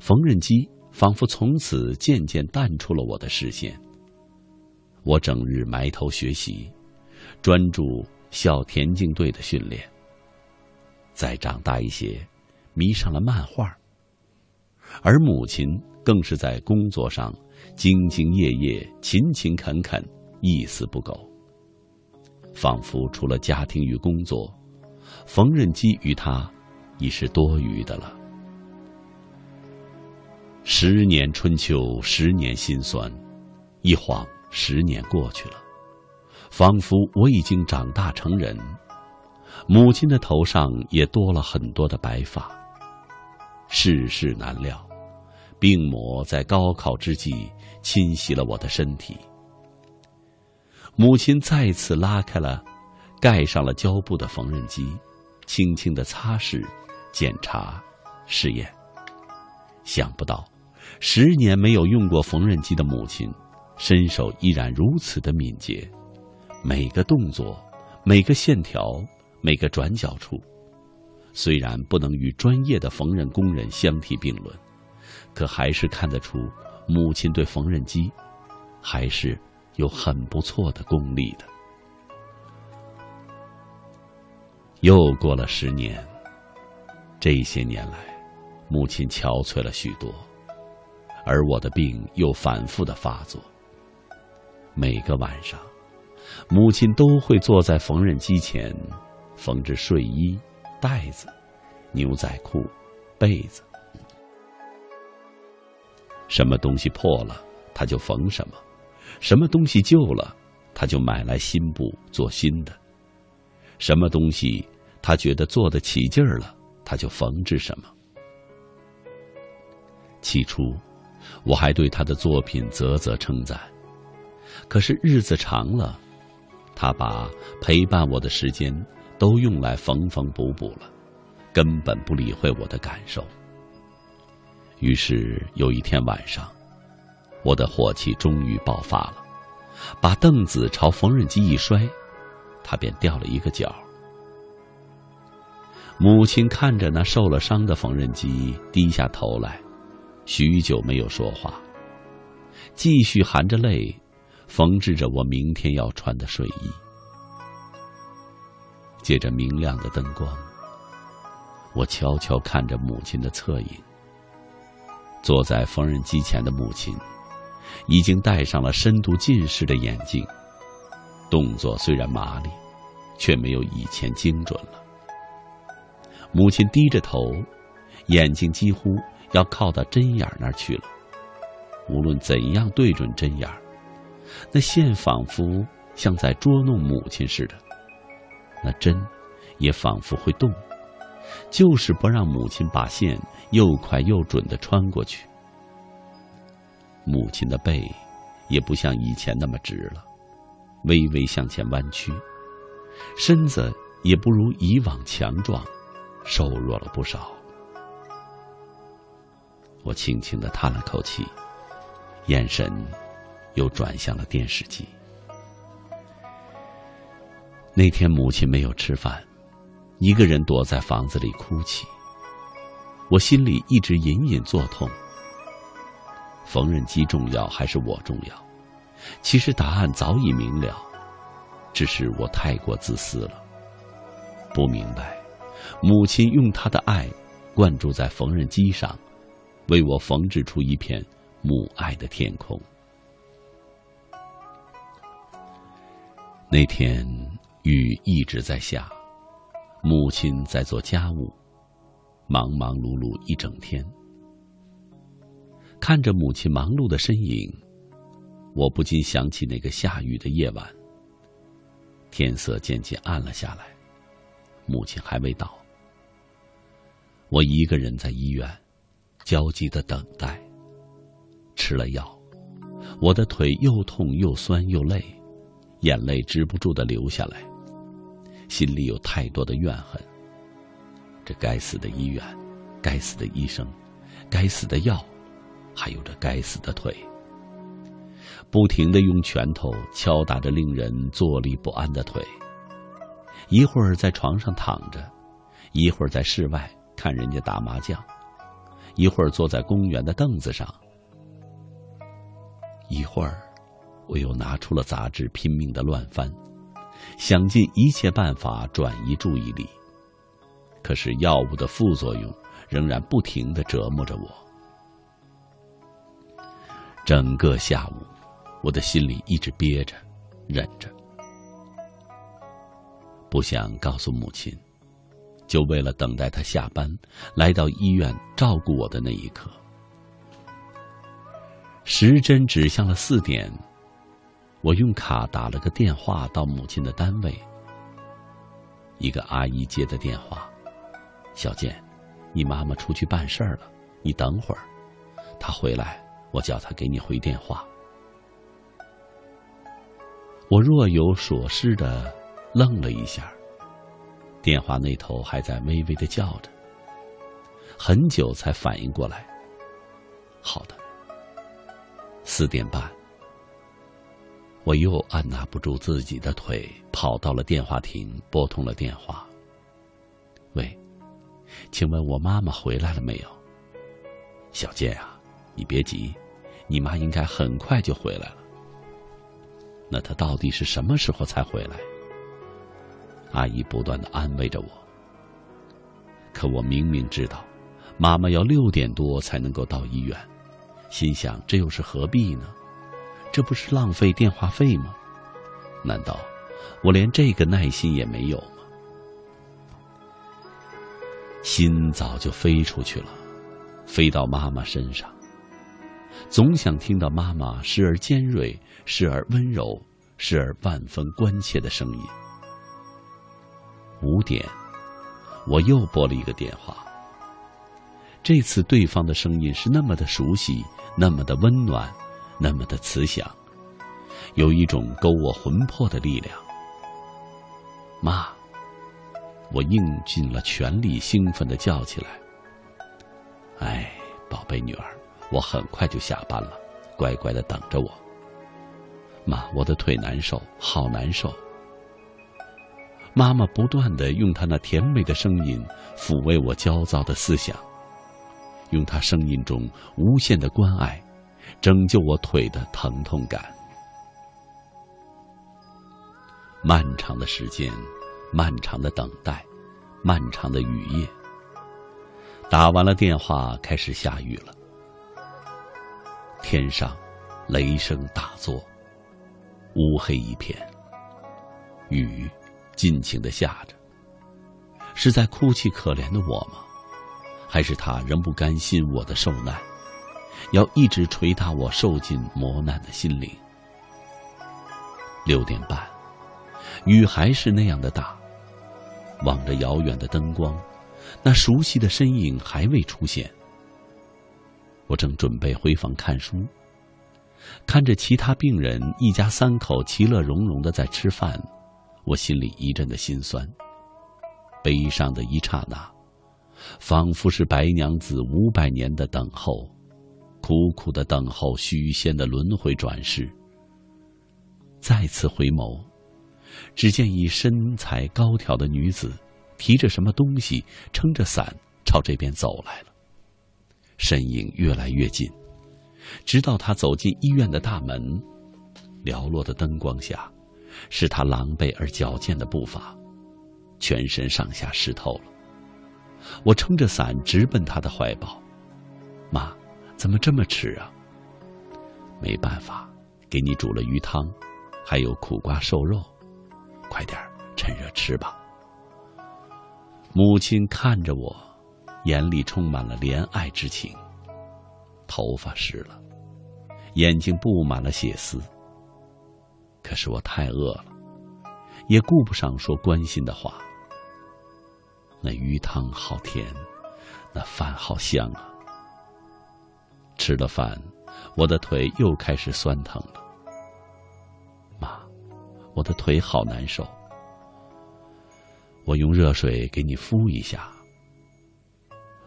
A: 缝纫机仿佛从此渐渐淡出了我的视线。我整日埋头学习，专注校田径队的训练。再长大一些。迷上了漫画，而母亲更是在工作上兢兢业业、勤勤恳恳、一丝不苟。仿佛除了家庭与工作，缝纫机与他已是多余的了。十年春秋，十年辛酸，一晃十年过去了，仿佛我已经长大成人，母亲的头上也多了很多的白发。世事难料，病魔在高考之际侵袭了我的身体。母亲再次拉开了盖上了胶布的缝纫机，轻轻的擦拭、检查、试验。想不到，十年没有用过缝纫机的母亲，身手依然如此的敏捷，每个动作、每个线条、每个转角处。虽然不能与专业的缝纫工人相提并论，可还是看得出母亲对缝纫机还是有很不错的功力的。又过了十年，这些年来，母亲憔悴了许多，而我的病又反复的发作。每个晚上，母亲都会坐在缝纫机前，缝制睡衣。袋子、牛仔裤、被子，什么东西破了，他就缝什么；什么东西旧了，他就买来新布做新的；什么东西他觉得做得起劲儿了，他就缝制什么。起初，我还对他的作品啧啧称赞，可是日子长了，他把陪伴我的时间。都用来缝缝补补了，根本不理会我的感受。于是有一天晚上，我的火气终于爆发了，把凳子朝缝纫机一摔，它便掉了一个角。母亲看着那受了伤的缝纫机，低下头来，许久没有说话，继续含着泪缝制着我明天要穿的睡衣。借着明亮的灯光，我悄悄看着母亲的侧影。坐在缝纫机前的母亲，已经戴上了深度近视的眼镜，动作虽然麻利，却没有以前精准了。母亲低着头，眼睛几乎要靠到针眼那儿去了。无论怎样对准针眼儿，那线仿佛像在捉弄母亲似的，那针也仿佛会动，就是不让母亲把线又快又准的穿过去。母亲的背也不像以前那么直了，微微向前弯曲，身子也不如以往强壮，瘦弱了不少。我轻轻的叹了口气，眼神又转向了电视机。那天母亲没有吃饭，一个人躲在房子里哭泣，我心里一直隐隐作痛。缝纫机重要还是我重要？其实答案早已明了，只是我太过自私了，不明白母亲用她的爱灌注在缝纫机上，为我缝制出一片母爱的天空。那天雨一直在下，母亲在做家务，忙忙碌碌一整天。看着母亲忙碌的身影，我不禁想起那个下雨的夜晚。天色渐渐暗了下来，母亲还未到。我一个人在医院，焦急的等待。吃了药，我的腿又痛又酸又累，眼泪止不住的流下来，心里有太多的怨恨。这该死的医院，该死的医生，该死的药。还有这该死的腿，不停的用拳头敲打着令人坐立不安的腿。一会儿在床上躺着，一会儿在室外看人家打麻将，一会儿坐在公园的凳子上，一会儿我又拿出了杂志拼命的乱翻，想尽一切办法转移注意力。可是药物的副作用仍然不停的折磨着我。整个下午，我的心里一直憋着，忍着，不想告诉母亲，就为了等待她下班来到医院照顾我的那一刻。时针指向了四点，我用卡打了个电话到母亲的单位。一个阿姨接的电话：“小健，你妈妈出去办事儿了，你等会儿，她回来。”我叫她给你回电话。我若有所思的愣了一下，电话那头还在微微的叫着，很久才反应过来。好的，四点半，我又按捺不住自己的腿，跑到了电话亭，拨通了电话。喂，请问我妈妈回来了没有？小健啊，你别急。你妈应该很快就回来了。那她到底是什么时候才回来？阿姨不断的安慰着我。可我明明知道，妈妈要六点多才能够到医院，心想这又是何必呢？这不是浪费电话费吗？难道我连这个耐心也没有吗？心早就飞出去了，飞到妈妈身上。总想听到妈妈时而尖锐、时而温柔、时而万分关切的声音。五点，我又拨了一个电话。这次对方的声音是那么的熟悉，那么的温暖，那么的慈祥，有一种勾我魂魄的力量。妈，我用尽了全力，兴奋的叫起来：“哎，宝贝女儿！”我很快就下班了，乖乖的等着我。妈，我的腿难受，好难受。妈妈不断的用她那甜美的声音抚慰我焦躁的思想，用她声音中无限的关爱，拯救我腿的疼痛感。漫长的时间，漫长的等待，漫长的雨夜。打完了电话，开始下雨了。天上，雷声大作，乌黑一片。雨尽情的下着。是在哭泣可怜的我吗？还是他仍不甘心我的受难，要一直捶打我受尽磨难的心灵？六点半，雨还是那样的大。望着遥远的灯光，那熟悉的身影还未出现。我正准备回房看书，看着其他病人一家三口其乐融融的在吃饭，我心里一阵的心酸。悲伤的一刹那。仿佛是白娘子五百年的等候，苦苦的等候许仙的轮回转世。再次回眸，只见一身材高挑的女子，提着什么东西，撑着伞朝这边走来了。身影越来越近，直到她走进医院的大门，寥落的灯光下，是她狼狈而矫健的步伐，全身上下湿透了。我撑着伞直奔他的怀抱，妈，怎么这么迟啊？没办法，给你煮了鱼汤，还有苦瓜瘦肉，快点趁热吃吧。母亲看着我，眼里充满了怜爱之情。头发湿了，眼睛布满了血丝。可是我太饿了，也顾不上说关心的话。那鱼汤好甜，那饭好香啊！吃了饭，我的腿又开始酸疼了。妈，我的腿好难受，我用热水给你敷一下。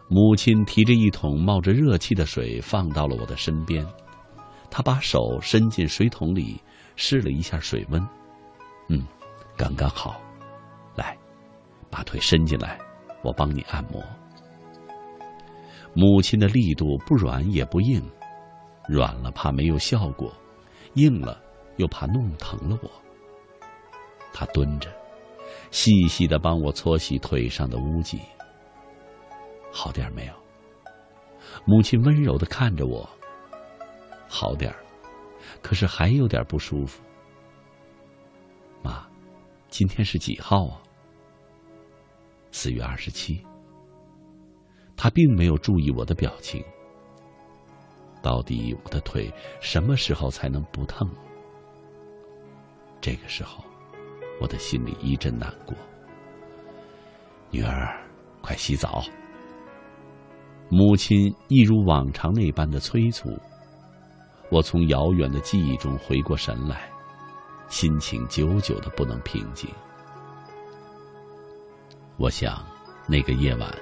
A: 母亲提着一桶冒着热气的水放到了我的身边，她把手伸进水桶里试了一下水温，嗯，刚刚好。来，把腿伸进来。我帮你按摩。母亲的力度不软也不硬，软了怕没有效果，硬了又怕弄疼了我。她蹲着，细细的帮我搓洗腿上的污迹。好点没有？母亲温柔的看着我。好点儿，可是还有点不舒服。妈，今天是几号啊？四月二十七，他并没有注意我的表情。到底我的腿什么时候才能不疼？这个时候，我的心里一阵难过。女儿，快洗澡。母亲一如往常那般的催促，我从遥远的记忆中回过神来，心情久久的不能平静。我想，那个夜晚，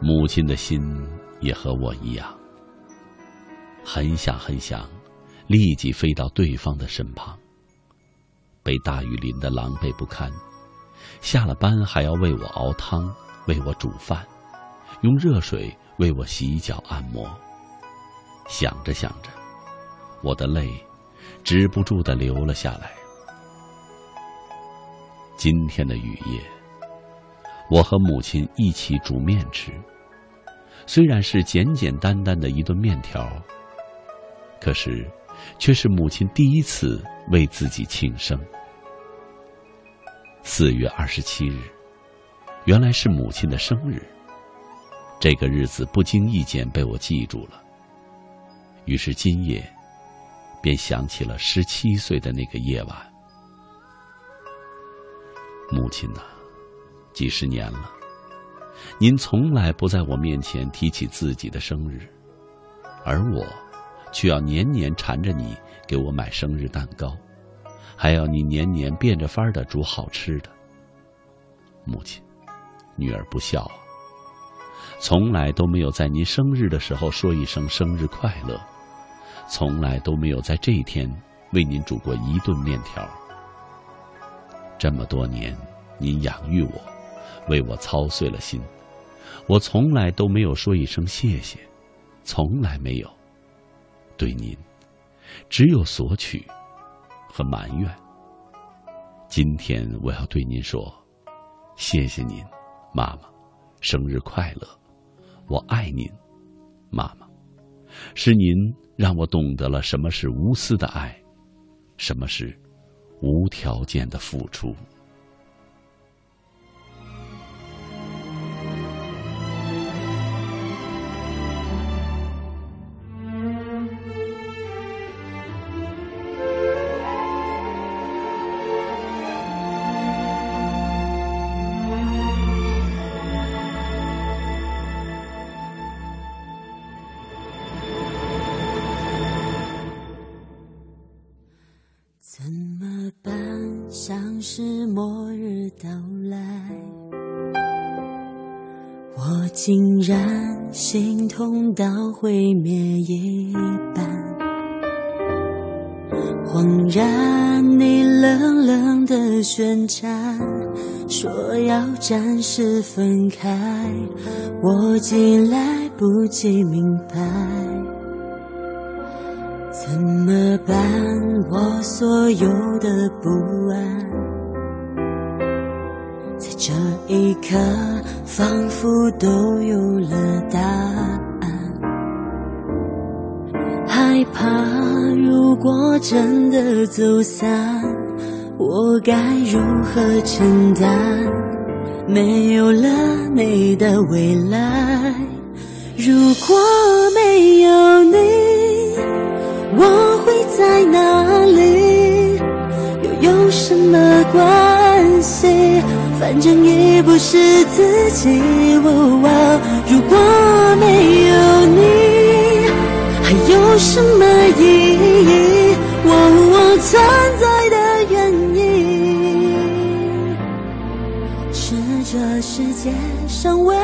A: 母亲的心也和我一样，很想很想，立即飞到对方的身旁。被大雨淋得狼狈不堪，下了班还要为我熬汤，为我煮饭，用热水为我洗脚按摩。想着想着，我的泪止不住的流了下来。今天的雨夜。我和母亲一起煮面吃，虽然是简简单单的一顿面条，可是，却是母亲第一次为自己庆生。四月二十七日，原来是母亲的生日。这个日子不经意间被我记住了，于是今夜，便想起了十七岁的那个夜晚。母亲呐。几十年了，您从来不在我面前提起自己的生日，而我，却要年年缠着你给我买生日蛋糕，还要你年年变着法儿的煮好吃的。母亲，女儿不孝，从来都没有在您生日的时候说一声生日快乐，从来都没有在这一天为您煮过一顿面条。这么多年，您养育我。为我操碎了心，我从来都没有说一声谢谢，从来没有。对您，只有索取和埋怨。今天我要对您说，谢谢您，妈妈，生日快乐，我爱您，妈妈。是您让我懂得了什么是无私的爱，什么是无条件的付出。
B: 毁灭一半。恍然，你冷冷的宣战，说要暂时分开，我竟来不及明白，怎么办？我所有的不安，在这一刻仿佛都有了答案。害怕，如果真的走散，我该如何承担？没有了你的未来，如果没有你，我会在哪里？又有什么关系？反正已不是自己。如果没。有什么意义？我我存在的原因，是这世界上唯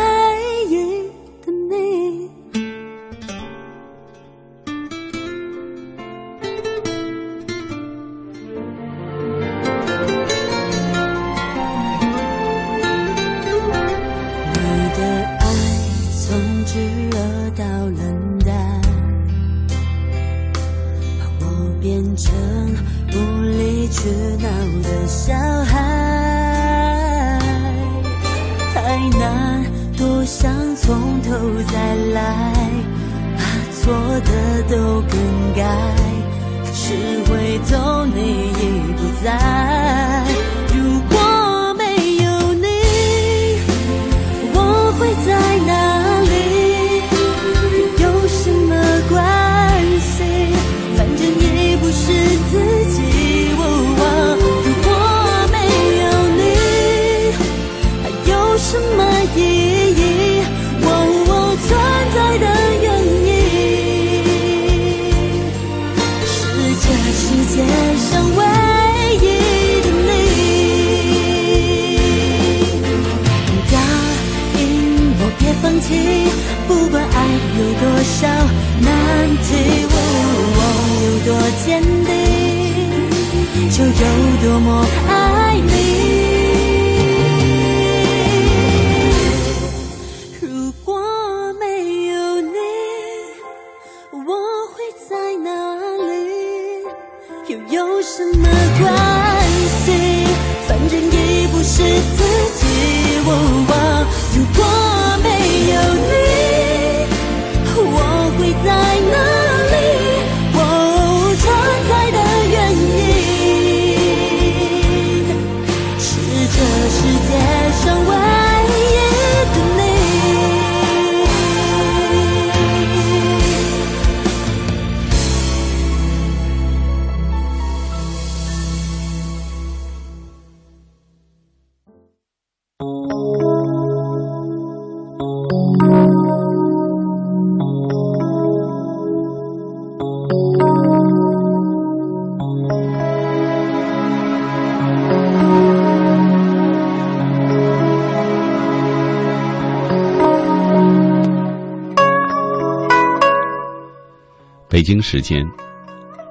A: 北京时间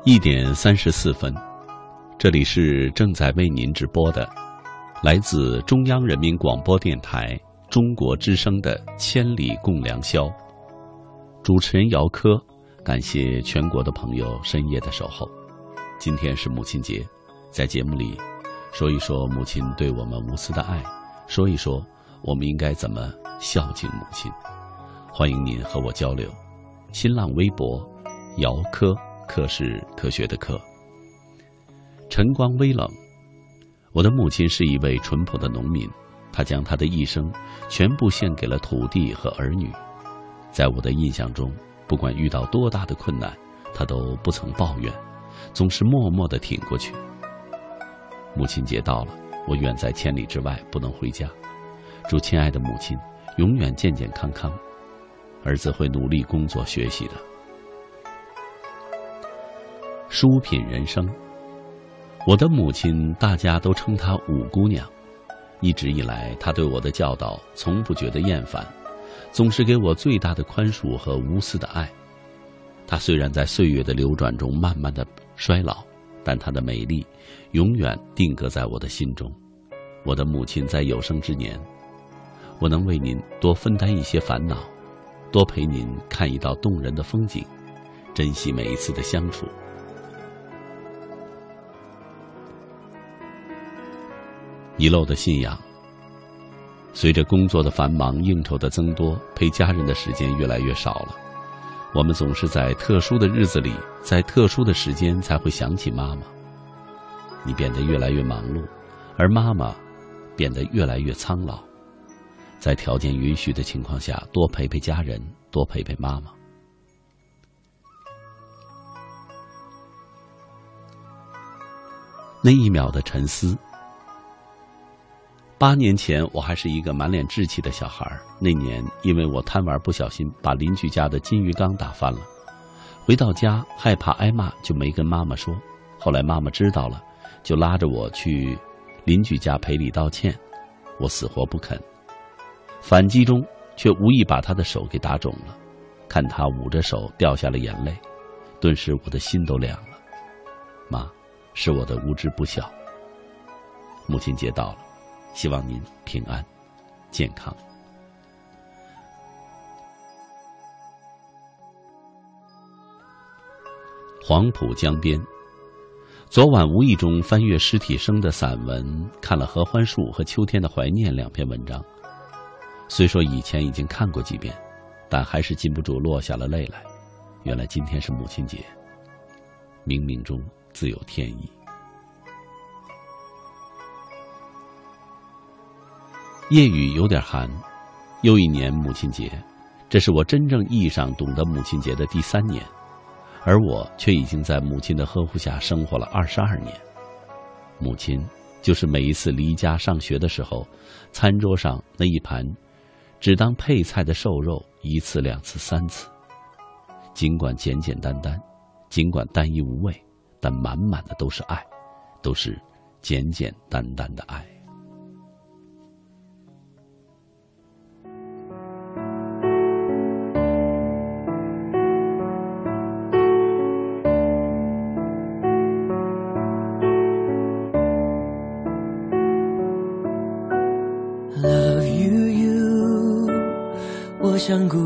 A: 一点三十四分，这里是正在为您直播的，来自中央人民广播电台中国之声的《千里共良宵》。主持人姚科，感谢全国的朋友深夜的守候。今天是母亲节，在节目里说一说母亲对我们无私的爱，说一说我们应该怎么孝敬母亲。欢迎您和我交流，新浪微博。姚科，科是科学的科。晨光微冷，我的母亲是一位淳朴的农民，她将她的一生全部献给了土地和儿女。在我的印象中，不管遇到多大的困难，她都不曾抱怨，总是默默的挺过去。母亲节到了，我远在千里之外，不能回家。祝亲爱的母亲永远健健康康，儿子会努力工作学习的。书品人生，我的母亲，大家都称她五姑娘。一直以来，她对我的教导从不觉得厌烦，总是给我最大的宽恕和无私的爱。她虽然在岁月的流转中慢慢的衰老，但她的美丽永远定格在我的心中。我的母亲在有生之年，我能为您多分担一些烦恼，多陪您看一道动人的风景，珍惜每一次的相处。遗漏的信仰。随着工作的繁忙、应酬的增多，陪家人的时间越来越少了。我们总是在特殊的日子里，在特殊的时间才会想起妈妈。你变得越来越忙碌，而妈妈变得越来越苍老。在条件允许的情况下，多陪陪家人，多陪陪妈妈。那一秒的沉思。八年前，我还是一个满脸稚气的小孩那年，因为我贪玩，不小心把邻居家的金鱼缸打翻了。回到家，害怕挨骂，就没跟妈妈说。后来妈妈知道了，就拉着我去邻居家赔礼道歉。我死活不肯，反击中却无意把他的手给打肿了。看他捂着手掉下了眼泪，顿时我的心都凉了。妈，是我的无知不孝。母亲节到了。希望您平安、健康。黄浦江边，昨晚无意中翻阅尸体生的散文，看了《合欢树》和《秋天的怀念》两篇文章。虽说以前已经看过几遍，但还是禁不住落下了泪来。原来今天是母亲节，冥冥中自有天意。夜雨有点寒，又一年母亲节，这是我真正意义上懂得母亲节的第三年，而我却已经在母亲的呵护下生活了二十二年。母亲就是每一次离家上学的时候，餐桌上那一盘只当配菜的瘦肉，一次、两次、三次，尽管简简单单，尽管单一无味，但满满的都是爱，都是简简单单的爱。
B: 像孤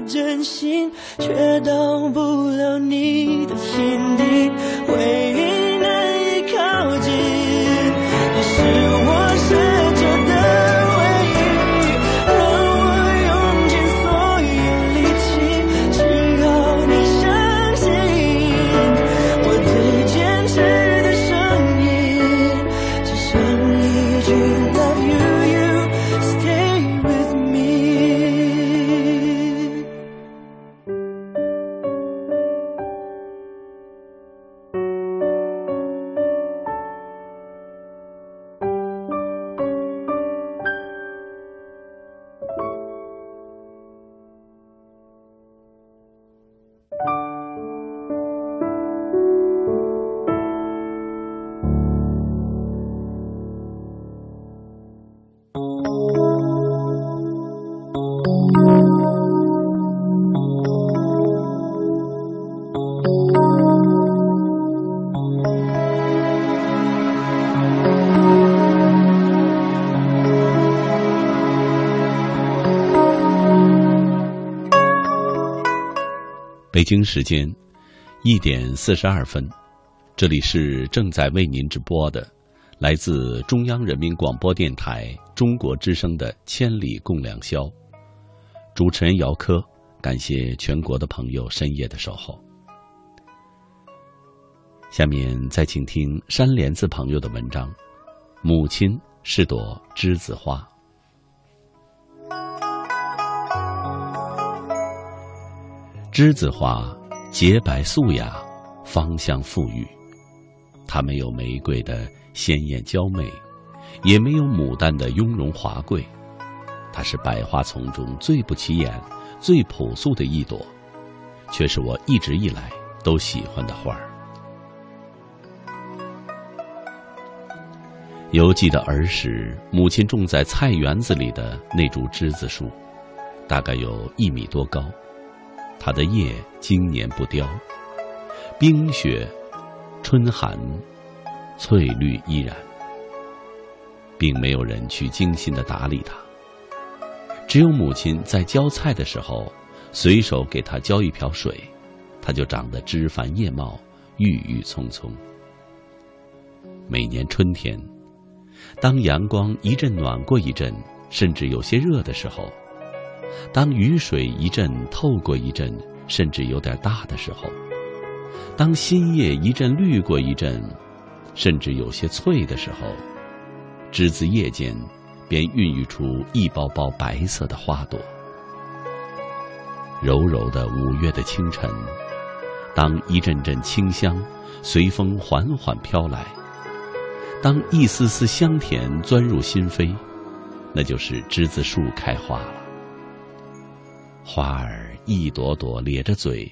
B: 真心却到不了你的心底。回忆
A: 北京时间一点四十二分，这里是正在为您直播的，来自中央人民广播电台中国之声的《千里共良宵》，主持人姚科，感谢全国的朋友深夜的守候。下面再请听山莲子朋友的文章，《母亲是朵栀子花》。栀子花洁白素雅，芳香馥郁。它没有玫瑰的鲜艳娇媚，也没有牡丹的雍容华贵。它是百花丛中最不起眼、最朴素的一朵，却是我一直以来都喜欢的花儿。犹记得儿时母亲种在菜园子里的那株栀子树，大概有一米多高。它的叶经年不凋，冰雪、春寒，翠绿依然，并没有人去精心的打理它。只有母亲在浇菜的时候，随手给它浇一瓢水，它就长得枝繁叶茂、郁郁葱葱。每年春天，当阳光一阵暖过一阵，甚至有些热的时候，当雨水一阵透过一阵，甚至有点大的时候，当新叶一阵绿过一阵，甚至有些翠的时候，栀子叶间便孕育出一包包白色的花朵。柔柔的五月的清晨，当一阵阵清香随风缓缓飘来，当一丝丝香甜钻入心扉，那就是栀子树开花了。花儿一朵朵咧着嘴，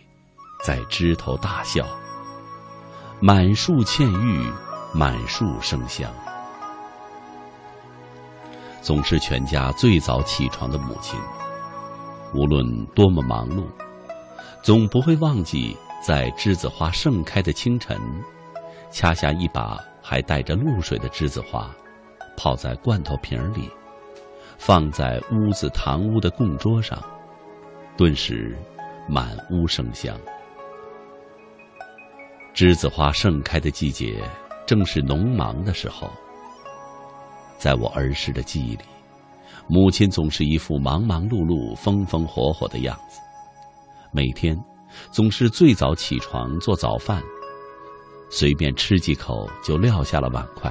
A: 在枝头大笑。满树嵌玉，满树生香。总是全家最早起床的母亲，无论多么忙碌，总不会忘记在栀子花盛开的清晨，掐下一把还带着露水的栀子花，泡在罐头瓶里，放在屋子堂屋的供桌上。顿时，满屋生香。栀子花盛开的季节，正是农忙的时候。在我儿时的记忆里，母亲总是一副忙忙碌碌、风风火火的样子。每天，总是最早起床做早饭，随便吃几口就撂下了碗筷，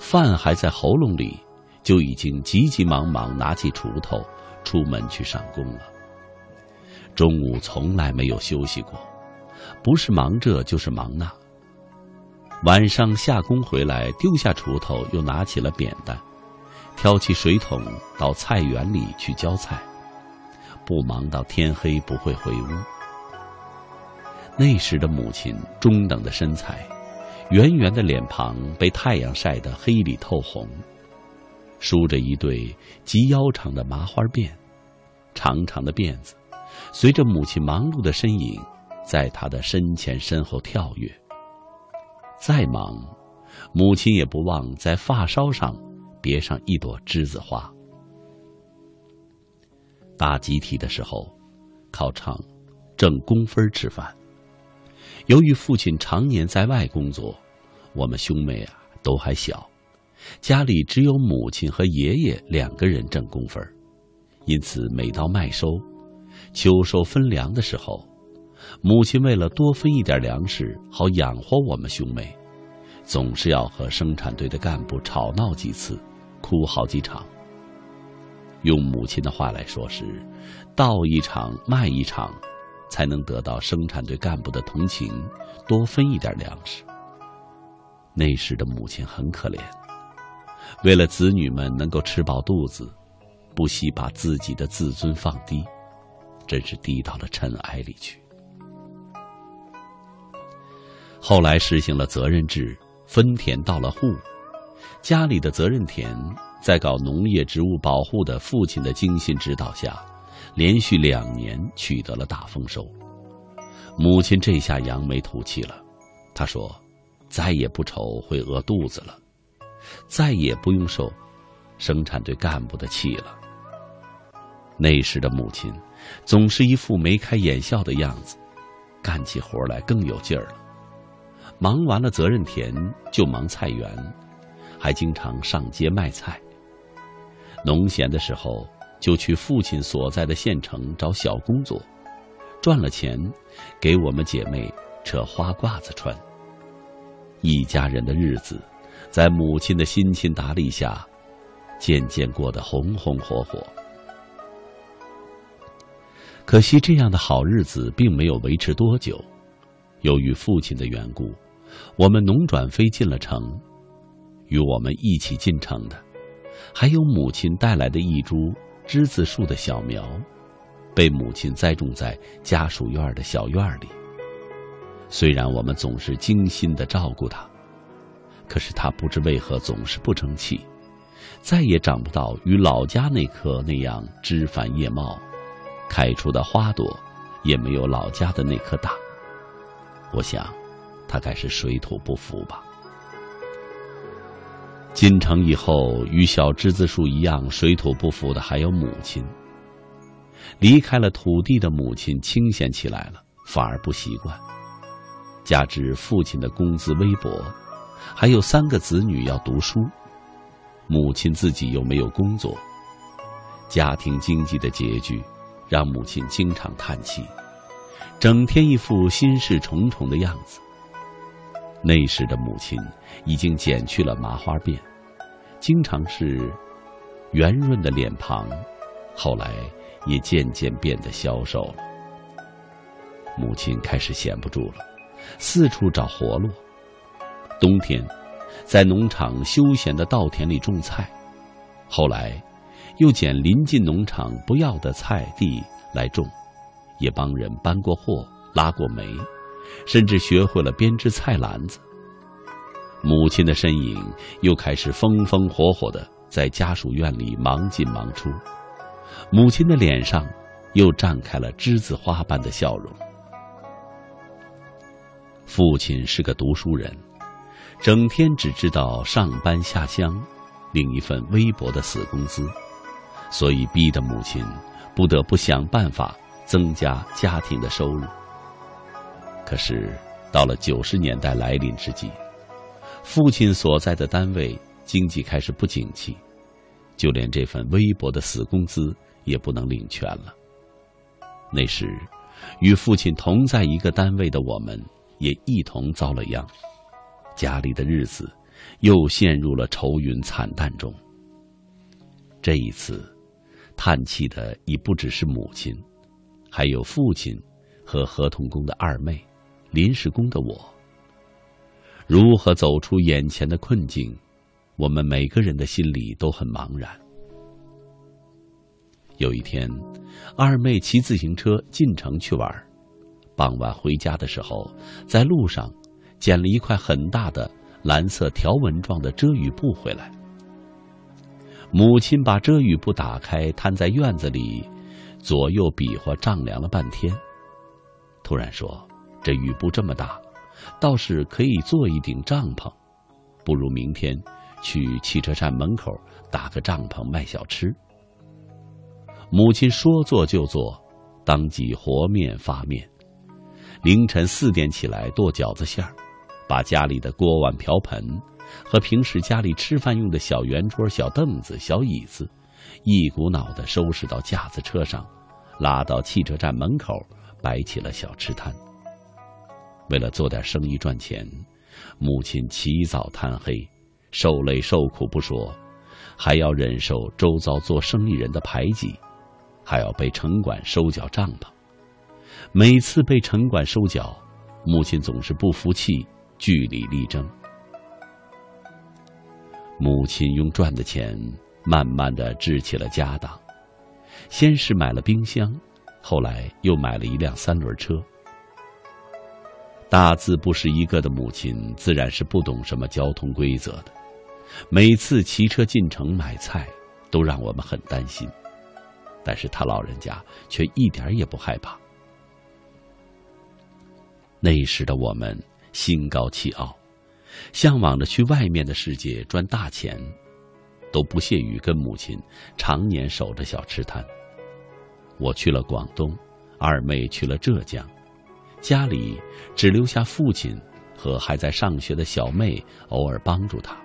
A: 饭还在喉咙里，就已经急急忙忙拿起锄头出门去上工了。中午从来没有休息过，不是忙这就是忙那。晚上下工回来，丢下锄头，又拿起了扁担，挑起水桶到菜园里去浇菜，不忙到天黑不会回屋。那时的母亲，中等的身材，圆圆的脸庞被太阳晒得黑里透红，梳着一对及腰长的麻花辫，长长的辫子。随着母亲忙碌的身影，在她的身前身后跳跃。再忙，母亲也不忘在发梢上别上一朵栀子花。大集体的时候，考场、挣工分吃饭。由于父亲常年在外工作，我们兄妹啊都还小，家里只有母亲和爷爷两个人挣工分因此每到麦收、秋收分粮的时候，母亲为了多分一点粮食，好养活我们兄妹，总是要和生产队的干部吵闹几次，哭好几场。用母亲的话来说是：“倒一场，卖一场。”才能得到生产队干部的同情，多分一点粮食。那时的母亲很可怜，为了子女们能够吃饱肚子，不惜把自己的自尊放低，真是低到了尘埃里去。后来实行了责任制，分田到了户，家里的责任田在搞农业植物保护的父亲的精心指导下。连续两年取得了大丰收，母亲这下扬眉吐气了。她说：“再也不愁会饿肚子了，再也不用受生产队干部的气了。”那时的母亲总是一副眉开眼笑的样子，干起活来更有劲儿了。忙完了责任田，就忙菜园，还经常上街卖菜。农闲的时候。就去父亲所在的县城找小工作，赚了钱，给我们姐妹扯花褂子穿。一家人的日子，在母亲的辛勤打理下，渐渐过得红红火火。可惜这样的好日子并没有维持多久，由于父亲的缘故，我们农转非进了城。与我们一起进城的，还有母亲带来的一株。栀子树的小苗，被母亲栽种在家属院的小院里。虽然我们总是精心的照顾它，可是它不知为何总是不争气，再也长不到与老家那棵那样枝繁叶茂，开出的花朵也没有老家的那棵大。我想，它该是水土不服吧。进城以后，与小栀子树一样水土不服的还有母亲。离开了土地的母亲清闲起来了，反而不习惯。加之父亲的工资微薄，还有三个子女要读书，母亲自己又没有工作，家庭经济的拮据，让母亲经常叹气，整天一副心事重重的样子。那时的母亲已经剪去了麻花辫，经常是圆润的脸庞，后来也渐渐变得消瘦了。母亲开始闲不住了，四处找活路。冬天在农场休闲的稻田里种菜，后来又捡临近农场不要的菜地来种，也帮人搬过货、拉过煤。甚至学会了编织菜篮子。母亲的身影又开始风风火火的在家属院里忙进忙出，母亲的脸上又绽开了栀子花般的笑容。父亲是个读书人，整天只知道上班下乡，领一份微薄的死工资，所以逼得母亲不得不想办法增加家庭的收入。可是，到了九十年代来临之际，父亲所在的单位经济开始不景气，就连这份微薄的死工资也不能领全了。那时，与父亲同在一个单位的我们，也一同遭了殃，家里的日子又陷入了愁云惨淡中。这一次，叹气的已不只是母亲，还有父亲和合同工的二妹。临时工的我，如何走出眼前的困境？我们每个人的心里都很茫然。有一天，二妹骑自行车进城去玩，傍晚回家的时候，在路上捡了一块很大的蓝色条纹状的遮雨布回来。母亲把遮雨布打开，摊在院子里，左右比划丈量了半天，突然说。这雨布这么大，倒是可以做一顶帐篷。不如明天去汽车站门口打个帐篷卖小吃。母亲说做就做，当即和面发面。凌晨四点起来剁饺子馅儿，把家里的锅碗瓢盆和平时家里吃饭用的小圆桌、小凳子、小椅子，一股脑的收拾到架子车上，拉到汽车站门口，摆起了小吃摊。为了做点生意赚钱，母亲起早贪黑，受累受苦不说，还要忍受周遭做生意人的排挤，还要被城管收缴账篷。每次被城管收缴，母亲总是不服气，据理力争。母亲用赚的钱慢慢的置起了家当，先是买了冰箱，后来又买了一辆三轮车。大字不识一个的母亲自然是不懂什么交通规则的，每次骑车进城买菜，都让我们很担心，但是他老人家却一点也不害怕。那时的我们心高气傲，向往着去外面的世界赚大钱，都不屑于跟母亲常年守着小吃摊。我去了广东，二妹去了浙江，家里只留下父亲和还在上学的小妹偶尔帮助他。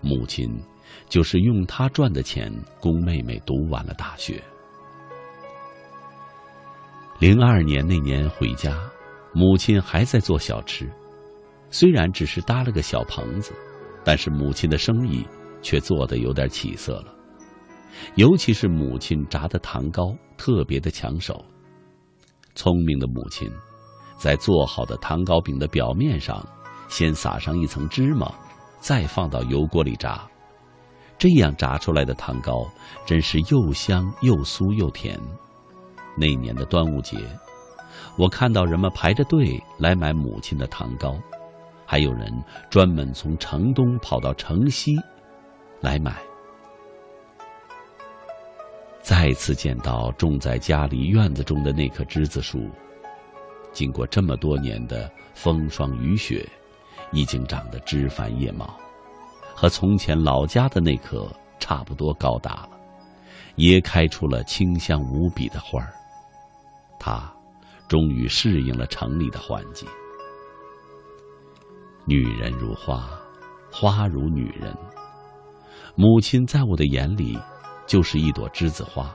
A: 母亲就是用他赚的钱供妹妹读完了大学。零二年那年回家。母亲还在做小吃，虽然只是搭了个小棚子，但是母亲的生意却做得有点起色了。尤其是母亲炸的糖糕特别的抢手。聪明的母亲，在做好的糖糕饼的表面上先撒上一层芝麻，再放到油锅里炸，这样炸出来的糖糕真是又香又酥又甜。那年的端午节。我看到人们排着队来买母亲的糖糕，还有人专门从城东跑到城西来买。再次见到种在家里院子中的那棵栀子树，经过这么多年的风霜雨雪，已经长得枝繁叶茂，和从前老家的那棵差不多高大了，也开出了清香无比的花儿。它。终于适应了城里的环境。女人如花，花如女人。母亲在我的眼里，就是一朵栀子花。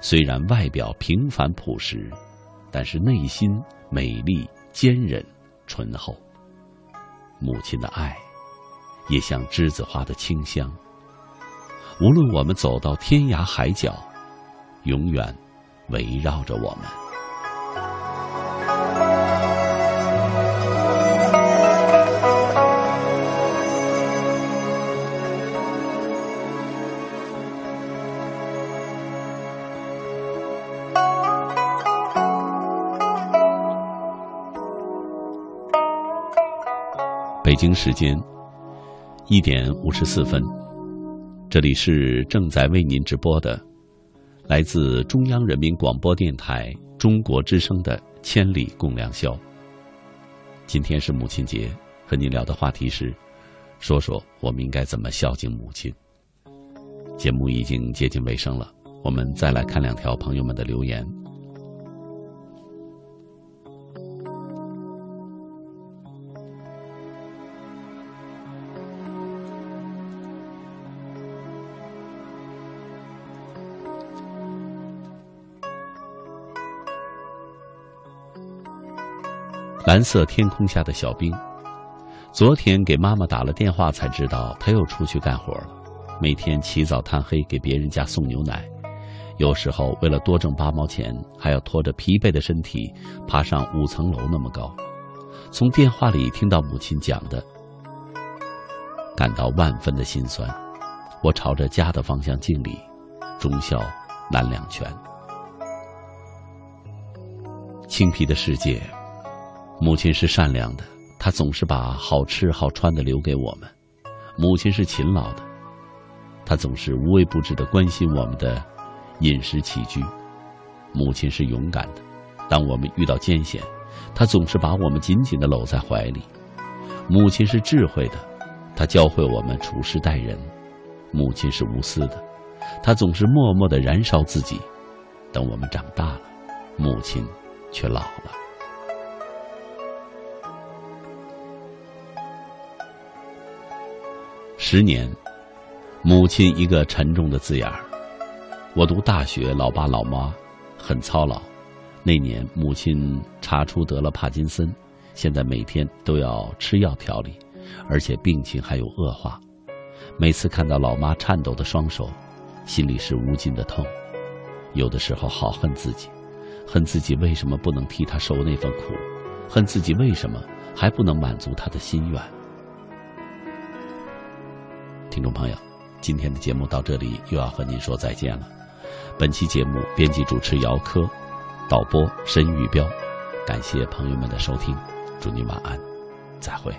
A: 虽然外表平凡朴实，但是内心美丽坚韧醇厚。母亲的爱，也像栀子花的清香。无论我们走到天涯海角，永远围绕着我们。北京时间一点五十四分，这里是正在为您直播的，来自中央人民广播电台中国之声的《千里共良宵》。今天是母亲节，和您聊的话题是，说说我们应该怎么孝敬母亲。节目已经接近尾声了，我们再来看两条朋友们的留言。蓝色天空下的小兵，昨天给妈妈打了电话，才知道他又出去干活了。每天起早贪黑给别人家送牛奶，有时候为了多挣八毛钱，还要拖着疲惫的身体爬上五层楼那么高。从电话里听到母亲讲的，感到万分的心酸。我朝着家的方向敬礼，忠孝难两全。青皮的世界。母亲是善良的，她总是把好吃好穿的留给我们；母亲是勤劳的，她总是无微不至的关心我们的饮食起居；母亲是勇敢的，当我们遇到艰险，她总是把我们紧紧的搂在怀里；母亲是智慧的，她教会我们处事待人；母亲是无私的，她总是默默的燃烧自己；等我们长大了，母亲却老了。十年，母亲一个沉重的字眼儿。我读大学，老爸老妈很操劳。那年母亲查出得了帕金森，现在每天都要吃药调理，而且病情还有恶化。每次看到老妈颤抖的双手，心里是无尽的痛。有的时候好恨自己，恨自己为什么不能替她受那份苦，恨自己为什么还不能满足她的心愿。听众朋友，今天的节目到这里又要和您说再见了。本期节目编辑主持姚科，导播申玉彪，感谢朋友们的收听，祝您晚安，再会。